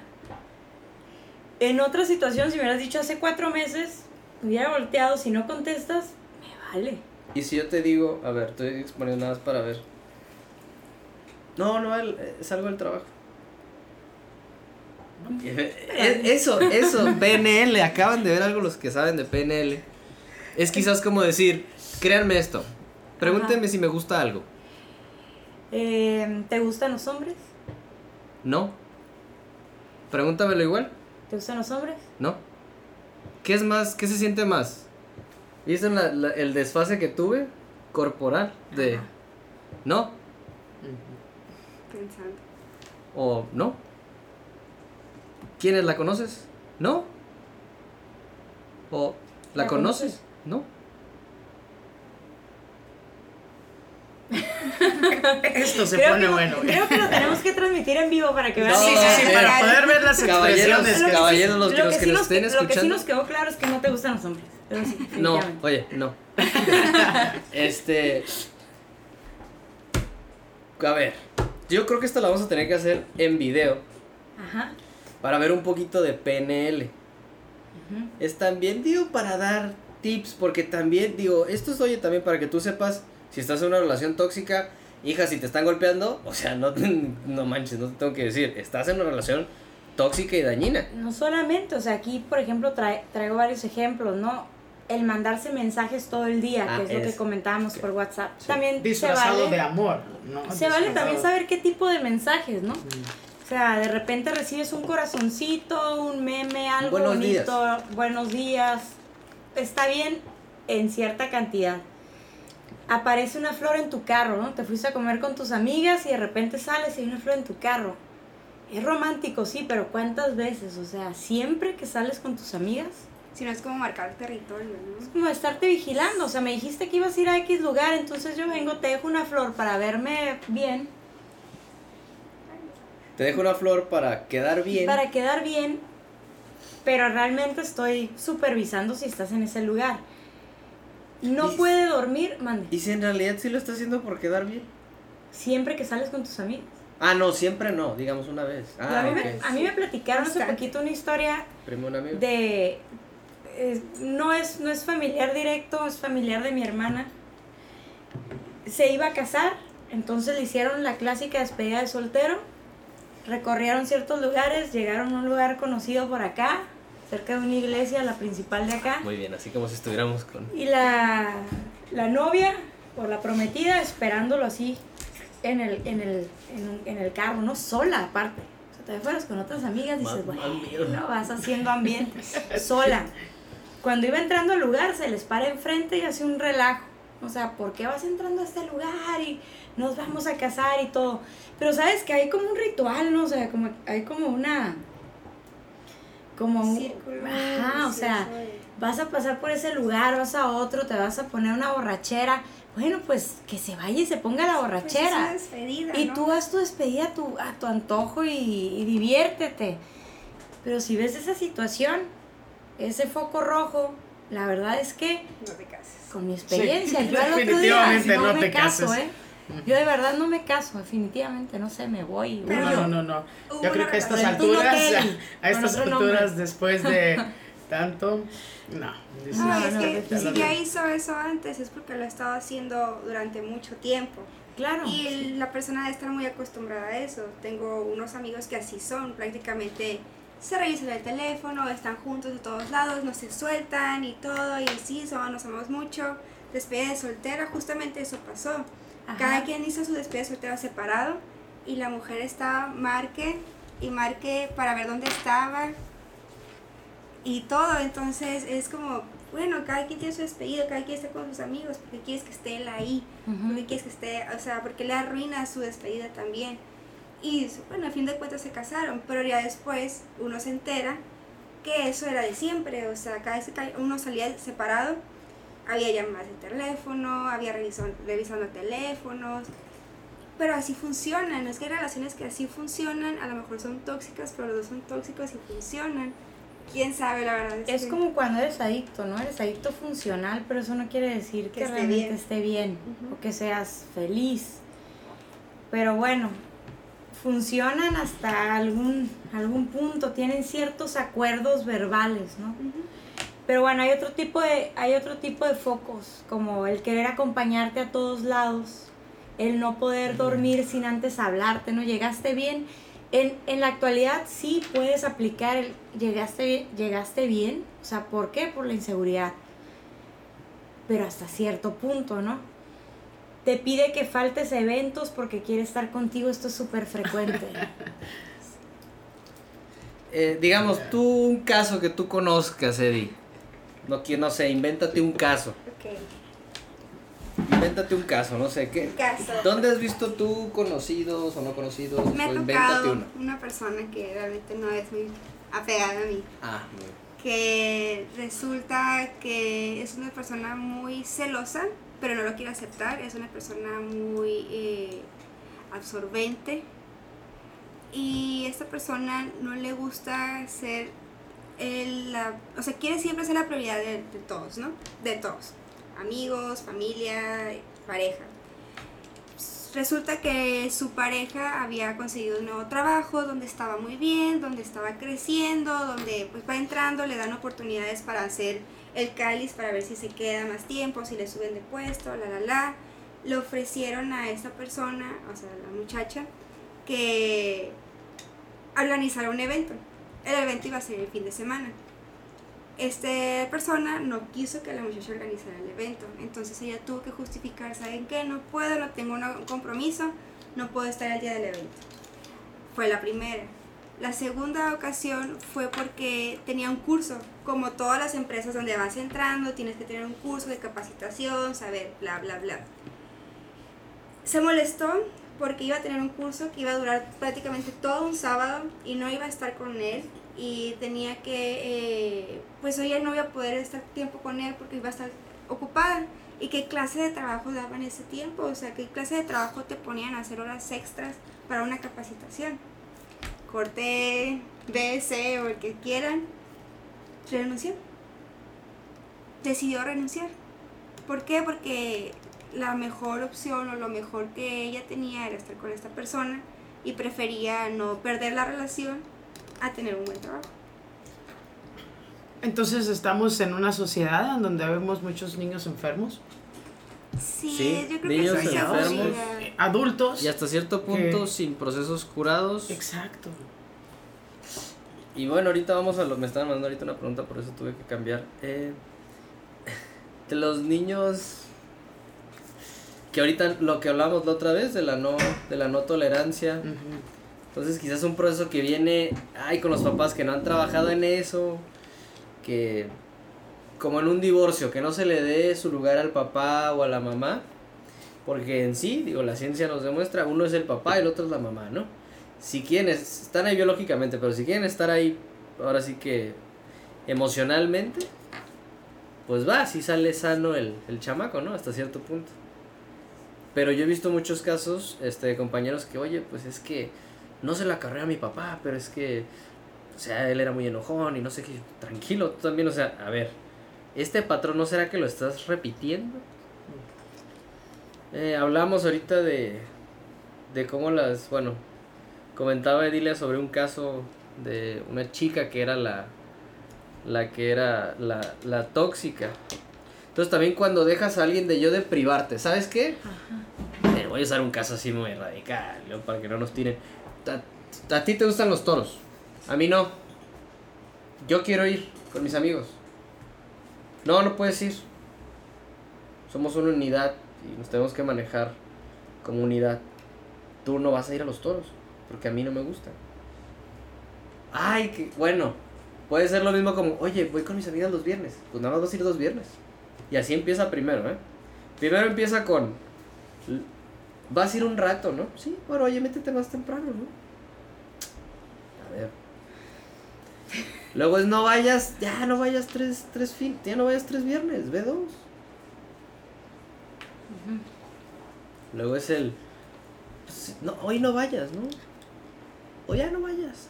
En otra situación, si me hubieras dicho hace cuatro meses, hubiera volteado, si no contestas, me vale. Y si yo te digo, a ver, estoy exponiendo nada más para ver. No, no, el- es algo del trabajo. Eh, Eso, eso, PNL, acaban de ver algo los que saben de PNL. Es quizás como decir, créanme esto, pregúntenme si me gusta algo. Eh, ¿Te gustan los hombres? No. Pregúntamelo igual. ¿Te gustan los hombres? ¿No? ¿Qué es más? ¿Qué se siente más? ¿Viste la- la- el desfase que tuve? Corporal. De. Ajá. ¿No? Pensando. ¿O no? ¿Quiénes la conoces? ¿No? ¿O la, ¿La conoces? conoces? ¿No? Esto se Creo pone que, bueno. creo que lo tenemos que transmitir en vivo para que vean. No, sí, sí, sí, eh, para poder ver las Caballeros, expresiones. que- caballeros, los que, Lo que sí nos nos estén que- Lo que sí escuchando. nos quedó claro es que no te gustan los hombres. Sí, No, oye, no. este. A ver, yo creo que esto lo vamos a tener que hacer en video Ajá. para ver un poquito de PNL. Ujú. Es también, digo, para dar tips, porque también, digo, esto es, oye, también para que tú sepas si estás en una relación tóxica, hija, si te están golpeando, o sea, no, te- no manches, no te tengo que decir, estás en una relación tóxica y dañina. No solamente, o sea, aquí, por ejemplo, trae- traigo varios ejemplos, ¿no? El mandarse mensajes todo el día, Ah, que es, lo que comentábamos por WhatsApp. Sí. También se Disfrazado vale, de amor, ¿no? se vale también saber qué tipo de mensajes, ¿no? O sea, de repente recibes un corazoncito, un meme, algo Buenos bonito, buenos días. Está bien en cierta cantidad. Aparece una flor en tu carro, ¿no? Te fuiste a comer con tus amigas y de repente sales y hay una flor en tu carro. Es romántico, sí, pero ¿cuántas veces? O sea, siempre que sales con tus amigas, Si no es como marcar territorio, es ¿no? como estarte vigilando. O sea, me dijiste que ibas a ir a X lugar, entonces yo vengo, te dejo una flor para verme bien, Te dejo una flor para quedar bien. para quedar bien, pero realmente estoy supervisando si estás en ese lugar. no Y- puede dormir, mande, ¿Y si en realidad sí lo está haciendo por quedar bien? siempre que sales con tus amigos. Ah, no, siempre no, digamos una vez. a, Ah, mí ok. me, a mí me platicaron hace poquito una historia Primo un amigo. de eh, no es no es familiar directo es familiar de mi hermana se iba a casar entonces le hicieron la clásica despedida de soltero recorrieron ciertos lugares llegaron a un lugar conocido por acá cerca de una iglesia la principal de acá Muy bien, así como si estuviéramos con... y la, la novia o la prometida esperándolo así en el, en el, en, el carro, no sola aparte. O sea, te fueras con otras amigas y dices, bueno, vas haciendo ambiente, sola. Cuando iba entrando al lugar, se les para enfrente y hace un relajo. O sea, ¿por qué vas entrando a este lugar y nos vamos a casar y todo? Pero sabes que hay como un ritual, ¿no? O sea, como hay como una... Como un... Círculo Ajá, o sea, vas a pasar por ese lugar, vas a otro, te vas a poner una borrachera. Bueno, pues que se vaya y se ponga la Pues es una borrachera. despedida, y ¿no? tú haz tu despedida a tu, a tu antojo y, y diviértete. Pero si ves esa situación, ese foco rojo, la verdad es que No te cases. con mi experiencia, Sí, yo al otro día definitivamente no, no me te caso, cases. ¿eh? Yo de verdad no me caso, definitivamente, no sé, me voy. Pero No, no, no, no. Yo creo que a estas alturas, a estas nombre. alturas, después de tanto, no. dices, No, No, es no, que definitivamente. si ya hizo eso antes es porque lo ha estado haciendo durante mucho tiempo. Claro. Y el- la persona debe estar muy acostumbrada a eso. Tengo unos amigos que así son, prácticamente se revisan el teléfono, están juntos de todos lados, no se sueltan y todo, y sí, somos, nos amamos mucho. Despedida de soltera, justamente eso pasó. Ajá. Cada quien hizo su despedida de soltera separado y la mujer estaba marque y marque para ver dónde estaba y todo. Entonces es como, bueno, cada quien tiene su despedida, cada quien está con sus amigos, porque quieres que esté él ahí, Ujú. porque quieres que esté, o sea, porque le arruina su despedida también. Y bueno, a fin de cuentas se casaron, pero ya después uno se entera que eso era de siempre, o sea, cada vez que uno salía separado, había llamadas de teléfono, había reviso- revisando teléfonos, pero así funcionan, es que hay relaciones que así funcionan, a lo mejor son tóxicas, pero los dos son tóxicos y funcionan. ¿Quién sabe la verdad? Es que- como cuando eres adicto, ¿no? Eres adicto funcional, pero eso no quiere decir que, Que esté realmente bien. esté bien Ujú. o que seas feliz. Pero bueno, funcionan hasta algún, algún punto, tienen ciertos acuerdos verbales, ¿no? Pero bueno, hay otro tipo de, hay otro tipo de focos, como el querer acompañarte a todos lados, el no poder dormir sin antes hablarte, ¿no? Llegaste bien. En, en la actualidad sí puedes aplicar el llegaste llegaste bien, o sea, ¿por qué? Por la inseguridad. Pero hasta cierto punto, ¿no? Te pide que faltes a eventos porque quiere estar contigo, esto es súper frecuente. Eh, digamos, tú un caso que tú conozcas, Eddie. No, no sé, invéntate un caso. Ok, Invéntate un caso, no sé. ¿qué? caso. ¿Dónde has visto tú conocidos o no conocidos? Me ha tocado uno. una persona que realmente no es muy apegada a mí. Ah, muy bien. que resulta que es una persona muy celosa, pero no lo quiere aceptar, es una persona muy eh, absorbente y esta persona no le gusta ser el, la, o sea, quiere siempre ser la prioridad de, de todos, ¿no? De todos, amigos, familia, pareja. Resulta que su pareja había conseguido un nuevo trabajo donde estaba muy bien, donde estaba creciendo, donde pues va entrando, le dan oportunidades para hacer el cáliz para ver si se queda más tiempo, si le suben de puesto, la la la. Le ofrecieron a esta persona, o sea, a la muchacha, que organizara un evento. El evento iba a ser el fin de semana. Esta persona no quiso que la muchacha organizara el evento, entonces ella tuvo que justificar, ¿saben qué? No puedo, no tengo un compromiso, no puedo estar el día del evento. Fue la primera. La segunda ocasión fue porque tenía un curso, como todas las empresas donde vas entrando, tienes que tener un curso de capacitación, saber, bla, bla, bla. Se molestó porque iba a tener un curso que iba a durar prácticamente todo un sábado y no iba a estar con él y tenía que, eh, pues ella no iba a poder estar tiempo con él porque iba a estar ocupada. ¿Y qué clase de trabajo daban ese tiempo? O sea, ¿qué clase de trabajo te ponían a hacer horas extras para una capacitación? Corte B, C o el que quieran. Renunció. Decidió renunciar. ¿Por qué? Porque la mejor opción o lo mejor que ella tenía era estar con esta persona y prefería no perder la relación a tener un buen trabajo. Entonces estamos en una sociedad en donde vemos muchos niños enfermos, Sí, Sí, yo creo niños que sí, enfermos. sí, adultos. Y hasta cierto punto Que- sin procesos curados. Exacto. Y bueno, ahorita vamos a lo. Me estaban mandando ahorita una pregunta, por eso tuve que cambiar. Eh, de los niños. Que ahorita lo que hablamos la otra vez, de la no, de la no tolerancia. Entonces quizás un proceso que viene, ay, con los papás que no han trabajado en eso, que como en un divorcio, que no se le dé su lugar al papá o a la mamá, porque en sí, digo, la ciencia nos demuestra, uno es el papá y el otro es la mamá, ¿no? Si quieren, es- están ahí biológicamente, pero si quieren estar ahí, ahora sí que emocionalmente, pues va, sí sale sano el, el chamaco, ¿no? Hasta cierto punto. Pero yo he visto muchos casos este, de compañeros que, oye, pues es que no se la carré a mi papá, pero es que, o sea, él era muy enojón y no sé qué, tranquilo, tú también, o sea, a ver, este patrón, ¿no será que lo estás repitiendo? Eh, hablamos ahorita de, de cómo las, bueno, comentaba Edilia sobre un caso de una chica que era la, la que era la, la tóxica. Entonces también cuando dejas a alguien de yo de privarte, ¿sabes qué? Eh, voy a usar un caso así muy radical, ¿no? para que no nos tiren. A, a ti te gustan los toros, a mí no. Yo quiero ir con mis amigos. No, no puedes ir. Somos una unidad y nos tenemos que manejar como unidad. Tú no vas a ir a los toros, porque a mí no me gustan. Ay, que bueno. Puede ser lo mismo como, oye, voy con mis amigas los viernes. Pues nada más vas a ir dos viernes. Y así empieza primero, ¿eh? Primero empieza con, vas a ir un rato, ¿no? Sí, bueno, oye, métete más temprano, ¿no? A ver. Luego es, no vayas, ya no vayas tres, tres fin, ya no vayas tres viernes, ve dos. Luego es el, pues, no, hoy no vayas, ¿no? O ya no vayas.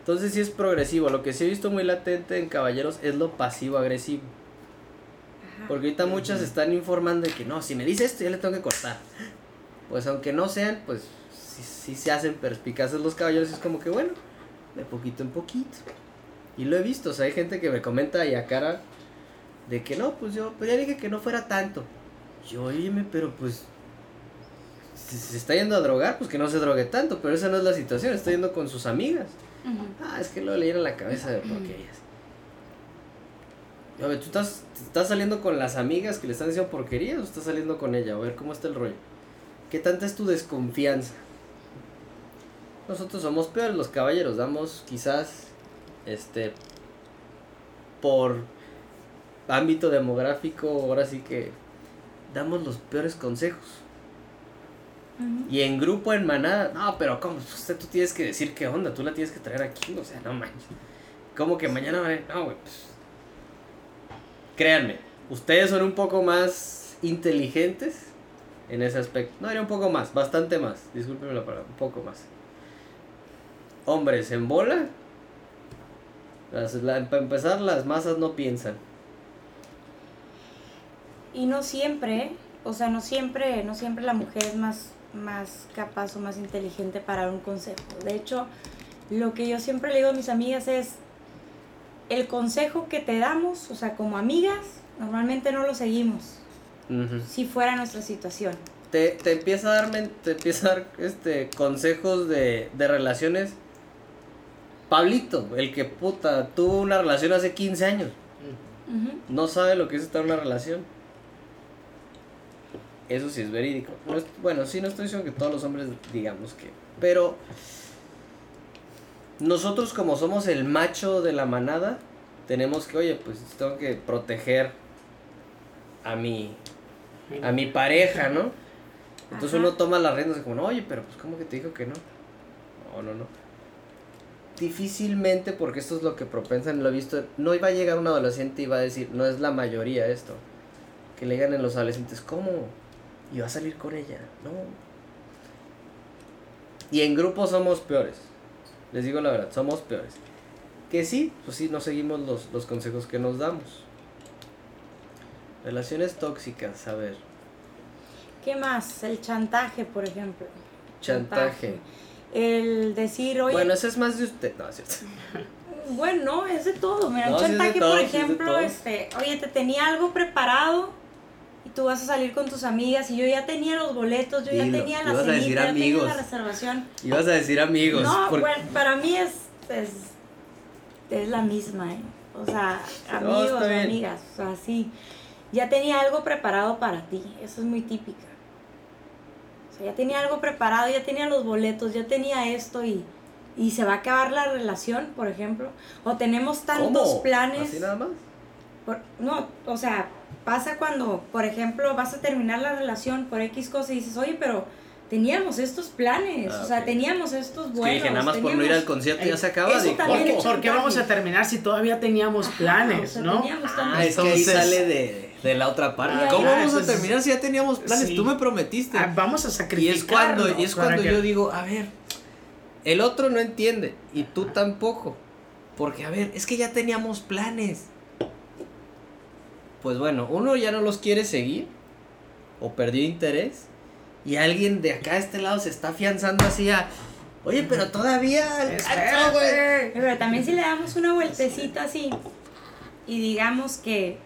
Entonces sí es progresivo. Lo que sí he visto muy latente en caballeros es lo pasivo-agresivo. Porque ahorita muchas están informando de que no, si me dice esto ya le tengo que cortar. Pues aunque no sean, pues sí, sí se hacen perspicaces los caballeros. y Es como que bueno, de poquito en poquito. Y lo he visto, o sea, hay gente que me comenta y a cara de que no, pues yo, pues ya dije que no fuera tanto. Yo, óyeme, pero pues si se está yendo a drogar, pues que no se drogue tanto, pero esa no es la situación, está yendo con sus amigas. Ah, es que lo le llena la cabeza de porquerías. A ver, ¿tú estás, estás saliendo con las amigas que le están diciendo porquerías o estás saliendo con ella? A ver, ¿cómo está el rollo? ¿Qué tanta es tu desconfianza? Nosotros somos peores, los caballeros, damos quizás, este, por ámbito demográfico, ahora sí que damos los peores consejos. Y en grupo, en manada, no, pero ¿cómo? Pues Usted tú tienes que decir qué onda, tú la tienes que traer aquí, o sea, no manches. ¿Cómo que mañana va a No, güey, pues. Créanme, ustedes son un poco más inteligentes en ese aspecto. No, era un poco más, bastante más, discúlpenme la palabra, un poco más. Hombres en bola, las- la- para empezar, las masas no piensan. Y no siempre, o sea, no siempre, no siempre la mujer es más, más capaz o más inteligente para dar un consejo. De hecho, lo que yo siempre le digo a mis amigas es, el consejo que te damos, o sea, como amigas, normalmente no lo seguimos, si fuera nuestra situación. te, te empieza a dar te empieza a dar este consejos de, de relaciones Pablito, el que puta tuvo una relación hace 15 años, no sabe lo que es estar en una relación. Eso sí es verídico. No es- bueno, sí no estoy diciendo que todos los hombres digamos que, pero nosotros como somos el macho de la manada, tenemos que, oye, pues tengo que proteger a mi a mi pareja, ¿no? Entonces Ajá. uno toma las riendas como, no, oye, pero pues ¿cómo que te dijo que no? No, no, no. Difícilmente, porque esto es lo que propensan, lo he visto, no iba a llegar un adolescente y va a decir, no es la mayoría esto. Que le digan en los adolescentes, ¿cómo? Y va a salir con ella, no. Y en grupo somos peores. Les digo la verdad, somos peores. Que sí, pues sí, no seguimos los, los consejos que nos damos. Relaciones tóxicas, a ver. ¿Qué más? El chantaje, por ejemplo. Chantaje. El decir, oye, Bueno, ese es más de usted. No, es cierto. Bueno, no, es de todo. Mira, No, sí es chantaje, por sí es de ejemplo, este, oye, te tenía algo preparado y tú vas a salir con tus amigas y yo ya tenía los boletos, yo Dilo, ya tenía la cenita, ya tenía la reservación. Ibas a decir amigos. no, porque- bueno, para mí es, es, es la misma, ¿eh? O sea, No, amigos está o bien. amigas, o sea, sí. Ya tenía algo preparado para ti, eso es muy típica. Sea, ya tenía algo preparado, ya tenía los boletos, ya tenía esto y, y se va a acabar la relación, por ejemplo. O tenemos tantos ¿Cómo? planes. ¿Así nada más? por- no, o sea, pasa cuando, por ejemplo, vas a terminar la relación por X cosa y dices, oye, pero teníamos estos planes, Ah, o sea, teníamos estos Es vuelos. que dije, nada más por no ir al teníamos- concierto ya se acaba. eso ¿Por qué, es ¿cómo? por qué vamos a terminar si todavía teníamos Ajá, planes, o sea, no? teníamos Ah, es que ahí sale de, de la otra parte. Y ahí- ¿Cómo Ah, vamos a terminar si ya teníamos planes? Sí. Tú me prometiste. Ah, vamos a y sacrificar. es cuando, y es cuando yo digo, a ver, el otro no entiende y tú tampoco. Porque, a ver, es que ya teníamos planes. Pues bueno, uno ya no los quiere seguir o perdió interés y alguien de acá a este lado se está afianzando así a, oye, pero todavía... Ah, güey". Espérate. Pero también si le damos una vueltecita así y digamos que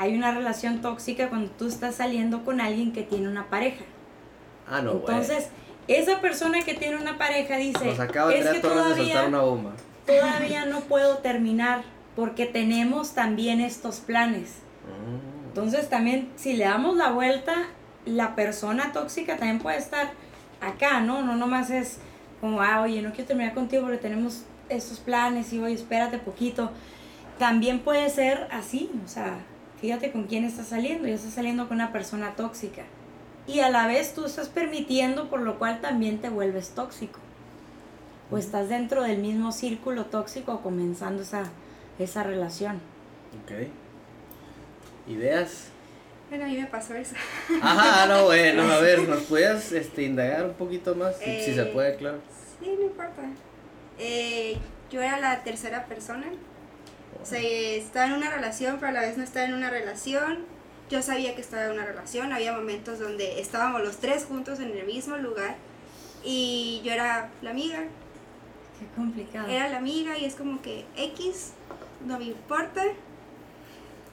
hay una relación tóxica cuando tú estás saliendo con alguien que tiene una pareja. Ah, no. Entonces, esa persona que tiene una pareja dice, Nos acaba es que de todavía, una bomba. todavía no puedo terminar porque tenemos también estos planes. Mm. Entonces también si le damos la vuelta, la persona tóxica también puede estar acá, ¿no? No nomás es como, ah, oye, no quiero terminar contigo porque tenemos estos planes y oye, espérate poquito. También puede ser así, o sea, fíjate con quién estás saliendo, ya estás saliendo con una persona tóxica. Y a la vez tú estás permitiendo, por lo cual también te vuelves tóxico. O estás dentro del mismo círculo tóxico comenzando esa, esa relación. Ok. ¿Ideas? Bueno, a mí me pasó eso. Ajá, no, bueno, a ver, ¿nos puedes este, indagar un poquito más? Si, si se Eh, puede, claro. Sí, no importa. Eh, yo era la tercera persona. O sea, estaba en una relación, pero a la vez no estaba en una relación. Yo sabía que estaba en una relación. Había momentos donde estábamos los tres juntos en el mismo lugar. Y yo era la amiga. Qué complicado. Era la amiga y es como que X, no me importa.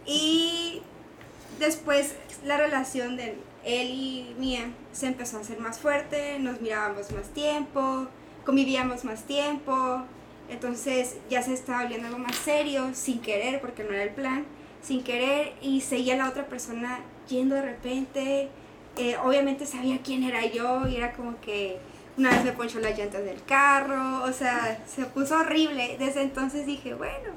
Y después la relación de él y mía se empezó a hacer más fuerte, nos mirábamos más tiempo, convivíamos más tiempo, entonces ya se estaba volviendo algo más serio, sin querer, porque no era el plan, sin querer, y seguía la otra persona yendo de repente, eh, obviamente sabía quién era yo, y era como que una vez me ponchó las llantas del carro, o sea, se puso horrible, desde entonces dije, bueno,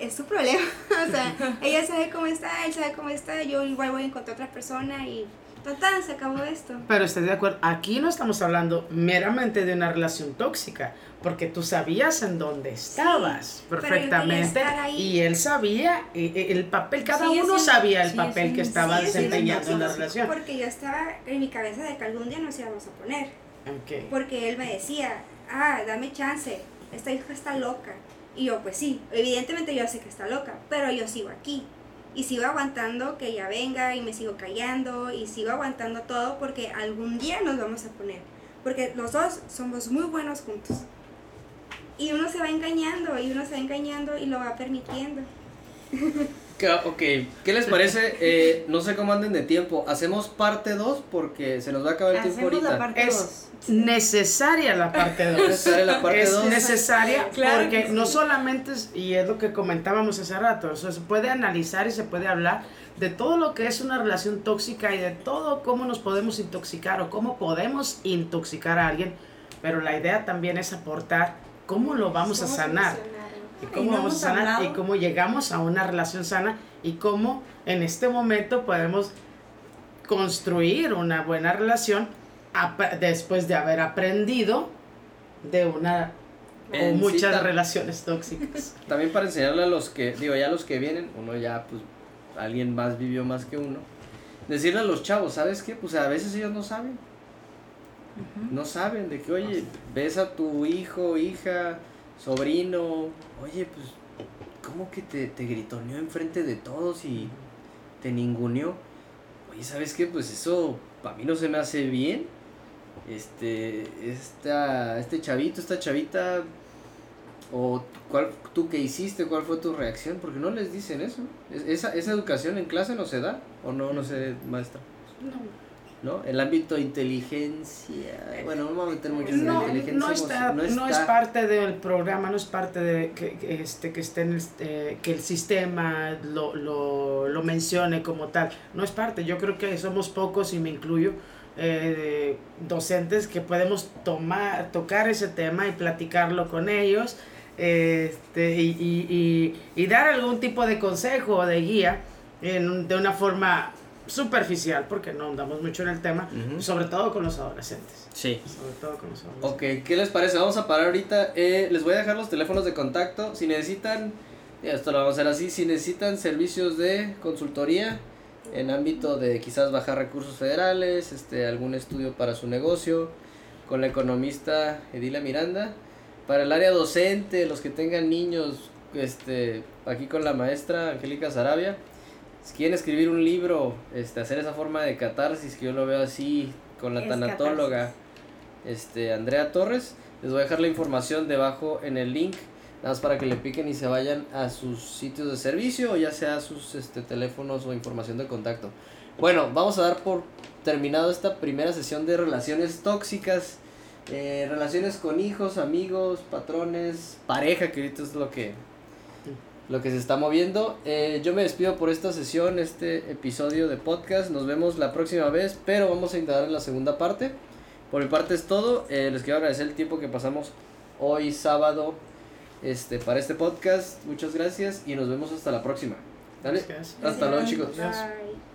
es su problema. o sea, ella sabe cómo está, él sabe cómo está, yo igual voy a encontrar otra persona y total, se acabó esto. Pero estoy de acuerdo, aquí no estamos hablando meramente de una relación tóxica, porque tú sabías en dónde estabas perfectamente y él sabía eh, eh, el papel, cada uno sabía el papel que estaba desempeñando en la relación. Porque yo estaba en mi cabeza de que algún día nos íbamos a poner. Ok. Porque él me decía, ah, dame chance, esta hija está loca. Y yo, pues sí, evidentemente yo sé que está loca, pero yo sigo aquí. Y sigo aguantando que ella venga y me sigo callando y sigo aguantando todo porque algún día nos vamos a poner. Porque los dos somos muy buenos juntos. Y uno se va engañando y uno se va engañando y lo va permitiendo. Ok, ¿qué les parece? Eh, no sé cómo anden de tiempo. Hacemos parte 2 porque se nos va a acabar el tiempo Hacemos ahorita. la parte Es 2. necesaria la parte 2. Necesaria la parte es dos. necesaria Claro porque que sí. no solamente, es- y es lo que comentábamos hace rato, o sea, se puede analizar y se puede hablar de todo lo que es una relación tóxica y de todo cómo nos podemos intoxicar o cómo podemos intoxicar a alguien, pero la idea también es aportar cómo lo vamos a ¿Cómo sanar y Y cómo no vamos a sanar y cómo llegamos a una relación sana y cómo en este momento podemos construir una buena relación después de haber aprendido de una o En muchas cita. relaciones tóxicas. También para enseñarle a los que, digo, ya los que vienen, uno ya, pues, alguien más vivió más que uno. Decirle a los chavos, ¿sabes qué? Pues a veces ellos no saben. No saben de que, oye, ves a tu hijo, hija, sobrino, oye, pues, ¿cómo que te, te gritoneó enfrente de todos y te ninguneó. Oye, ¿sabes qué? Pues eso para mí no se me hace bien. Este, esta, este chavito, esta chavita, o cuál, tú qué hiciste, cuál fue tu reacción, porque no les dicen eso. Es- Esa, esa educación en clase no se da, o no, no sé, maestra. No. ¿No? El ámbito de inteligencia, bueno, no voy a meter mucho en la No, inteligencia. no está, no, es parte del programa, no es parte de que, que, este, que esté en el, eh, que el sistema lo, lo, lo mencione como tal. No es parte. Yo creo que somos pocos y me incluyo eh, docentes que podemos tomar, tocar ese tema y platicarlo con ellos. Este, y, y, y, y dar algún tipo de consejo o de guía en, de una forma superficial, porque no andamos mucho en el tema, sobre todo con los adolescentes. Sí. Sobre todo con los adolescentes. Ok, ¿qué les parece? Vamos a parar ahorita. Eh, les voy a dejar los teléfonos de contacto. Si necesitan, esto lo vamos a hacer así, si necesitan servicios de consultoría en ámbito de quizás bajar recursos federales, este, algún estudio para su negocio, con la economista Edila Miranda. Para el área docente, los que tengan niños, este, aquí con la maestra Angélica Sarabia. Si quieren escribir un libro, este, hacer esa forma de catarsis, que yo lo veo así, con la Es tanatóloga este, Andrea Torres. Les voy a dejar la información debajo en el link, nada más para que le piquen y se vayan a sus sitios de servicio, o ya sea sus este, teléfonos o información de contacto. Bueno, vamos a dar por terminado esta primera sesión de relaciones tóxicas, eh, relaciones con hijos, amigos, patrones, pareja, que ahorita es lo que, lo que se está moviendo. Eh, yo me despido por esta sesión, este episodio de podcast. Nos vemos la próxima vez, pero vamos a indagar en la segunda parte. Por mi parte es todo. Eh, les quiero agradecer el tiempo que pasamos hoy sábado este, para este podcast. Muchas gracias y nos vemos hasta la próxima. Dale. Gracias. Hasta luego chicos. Bye.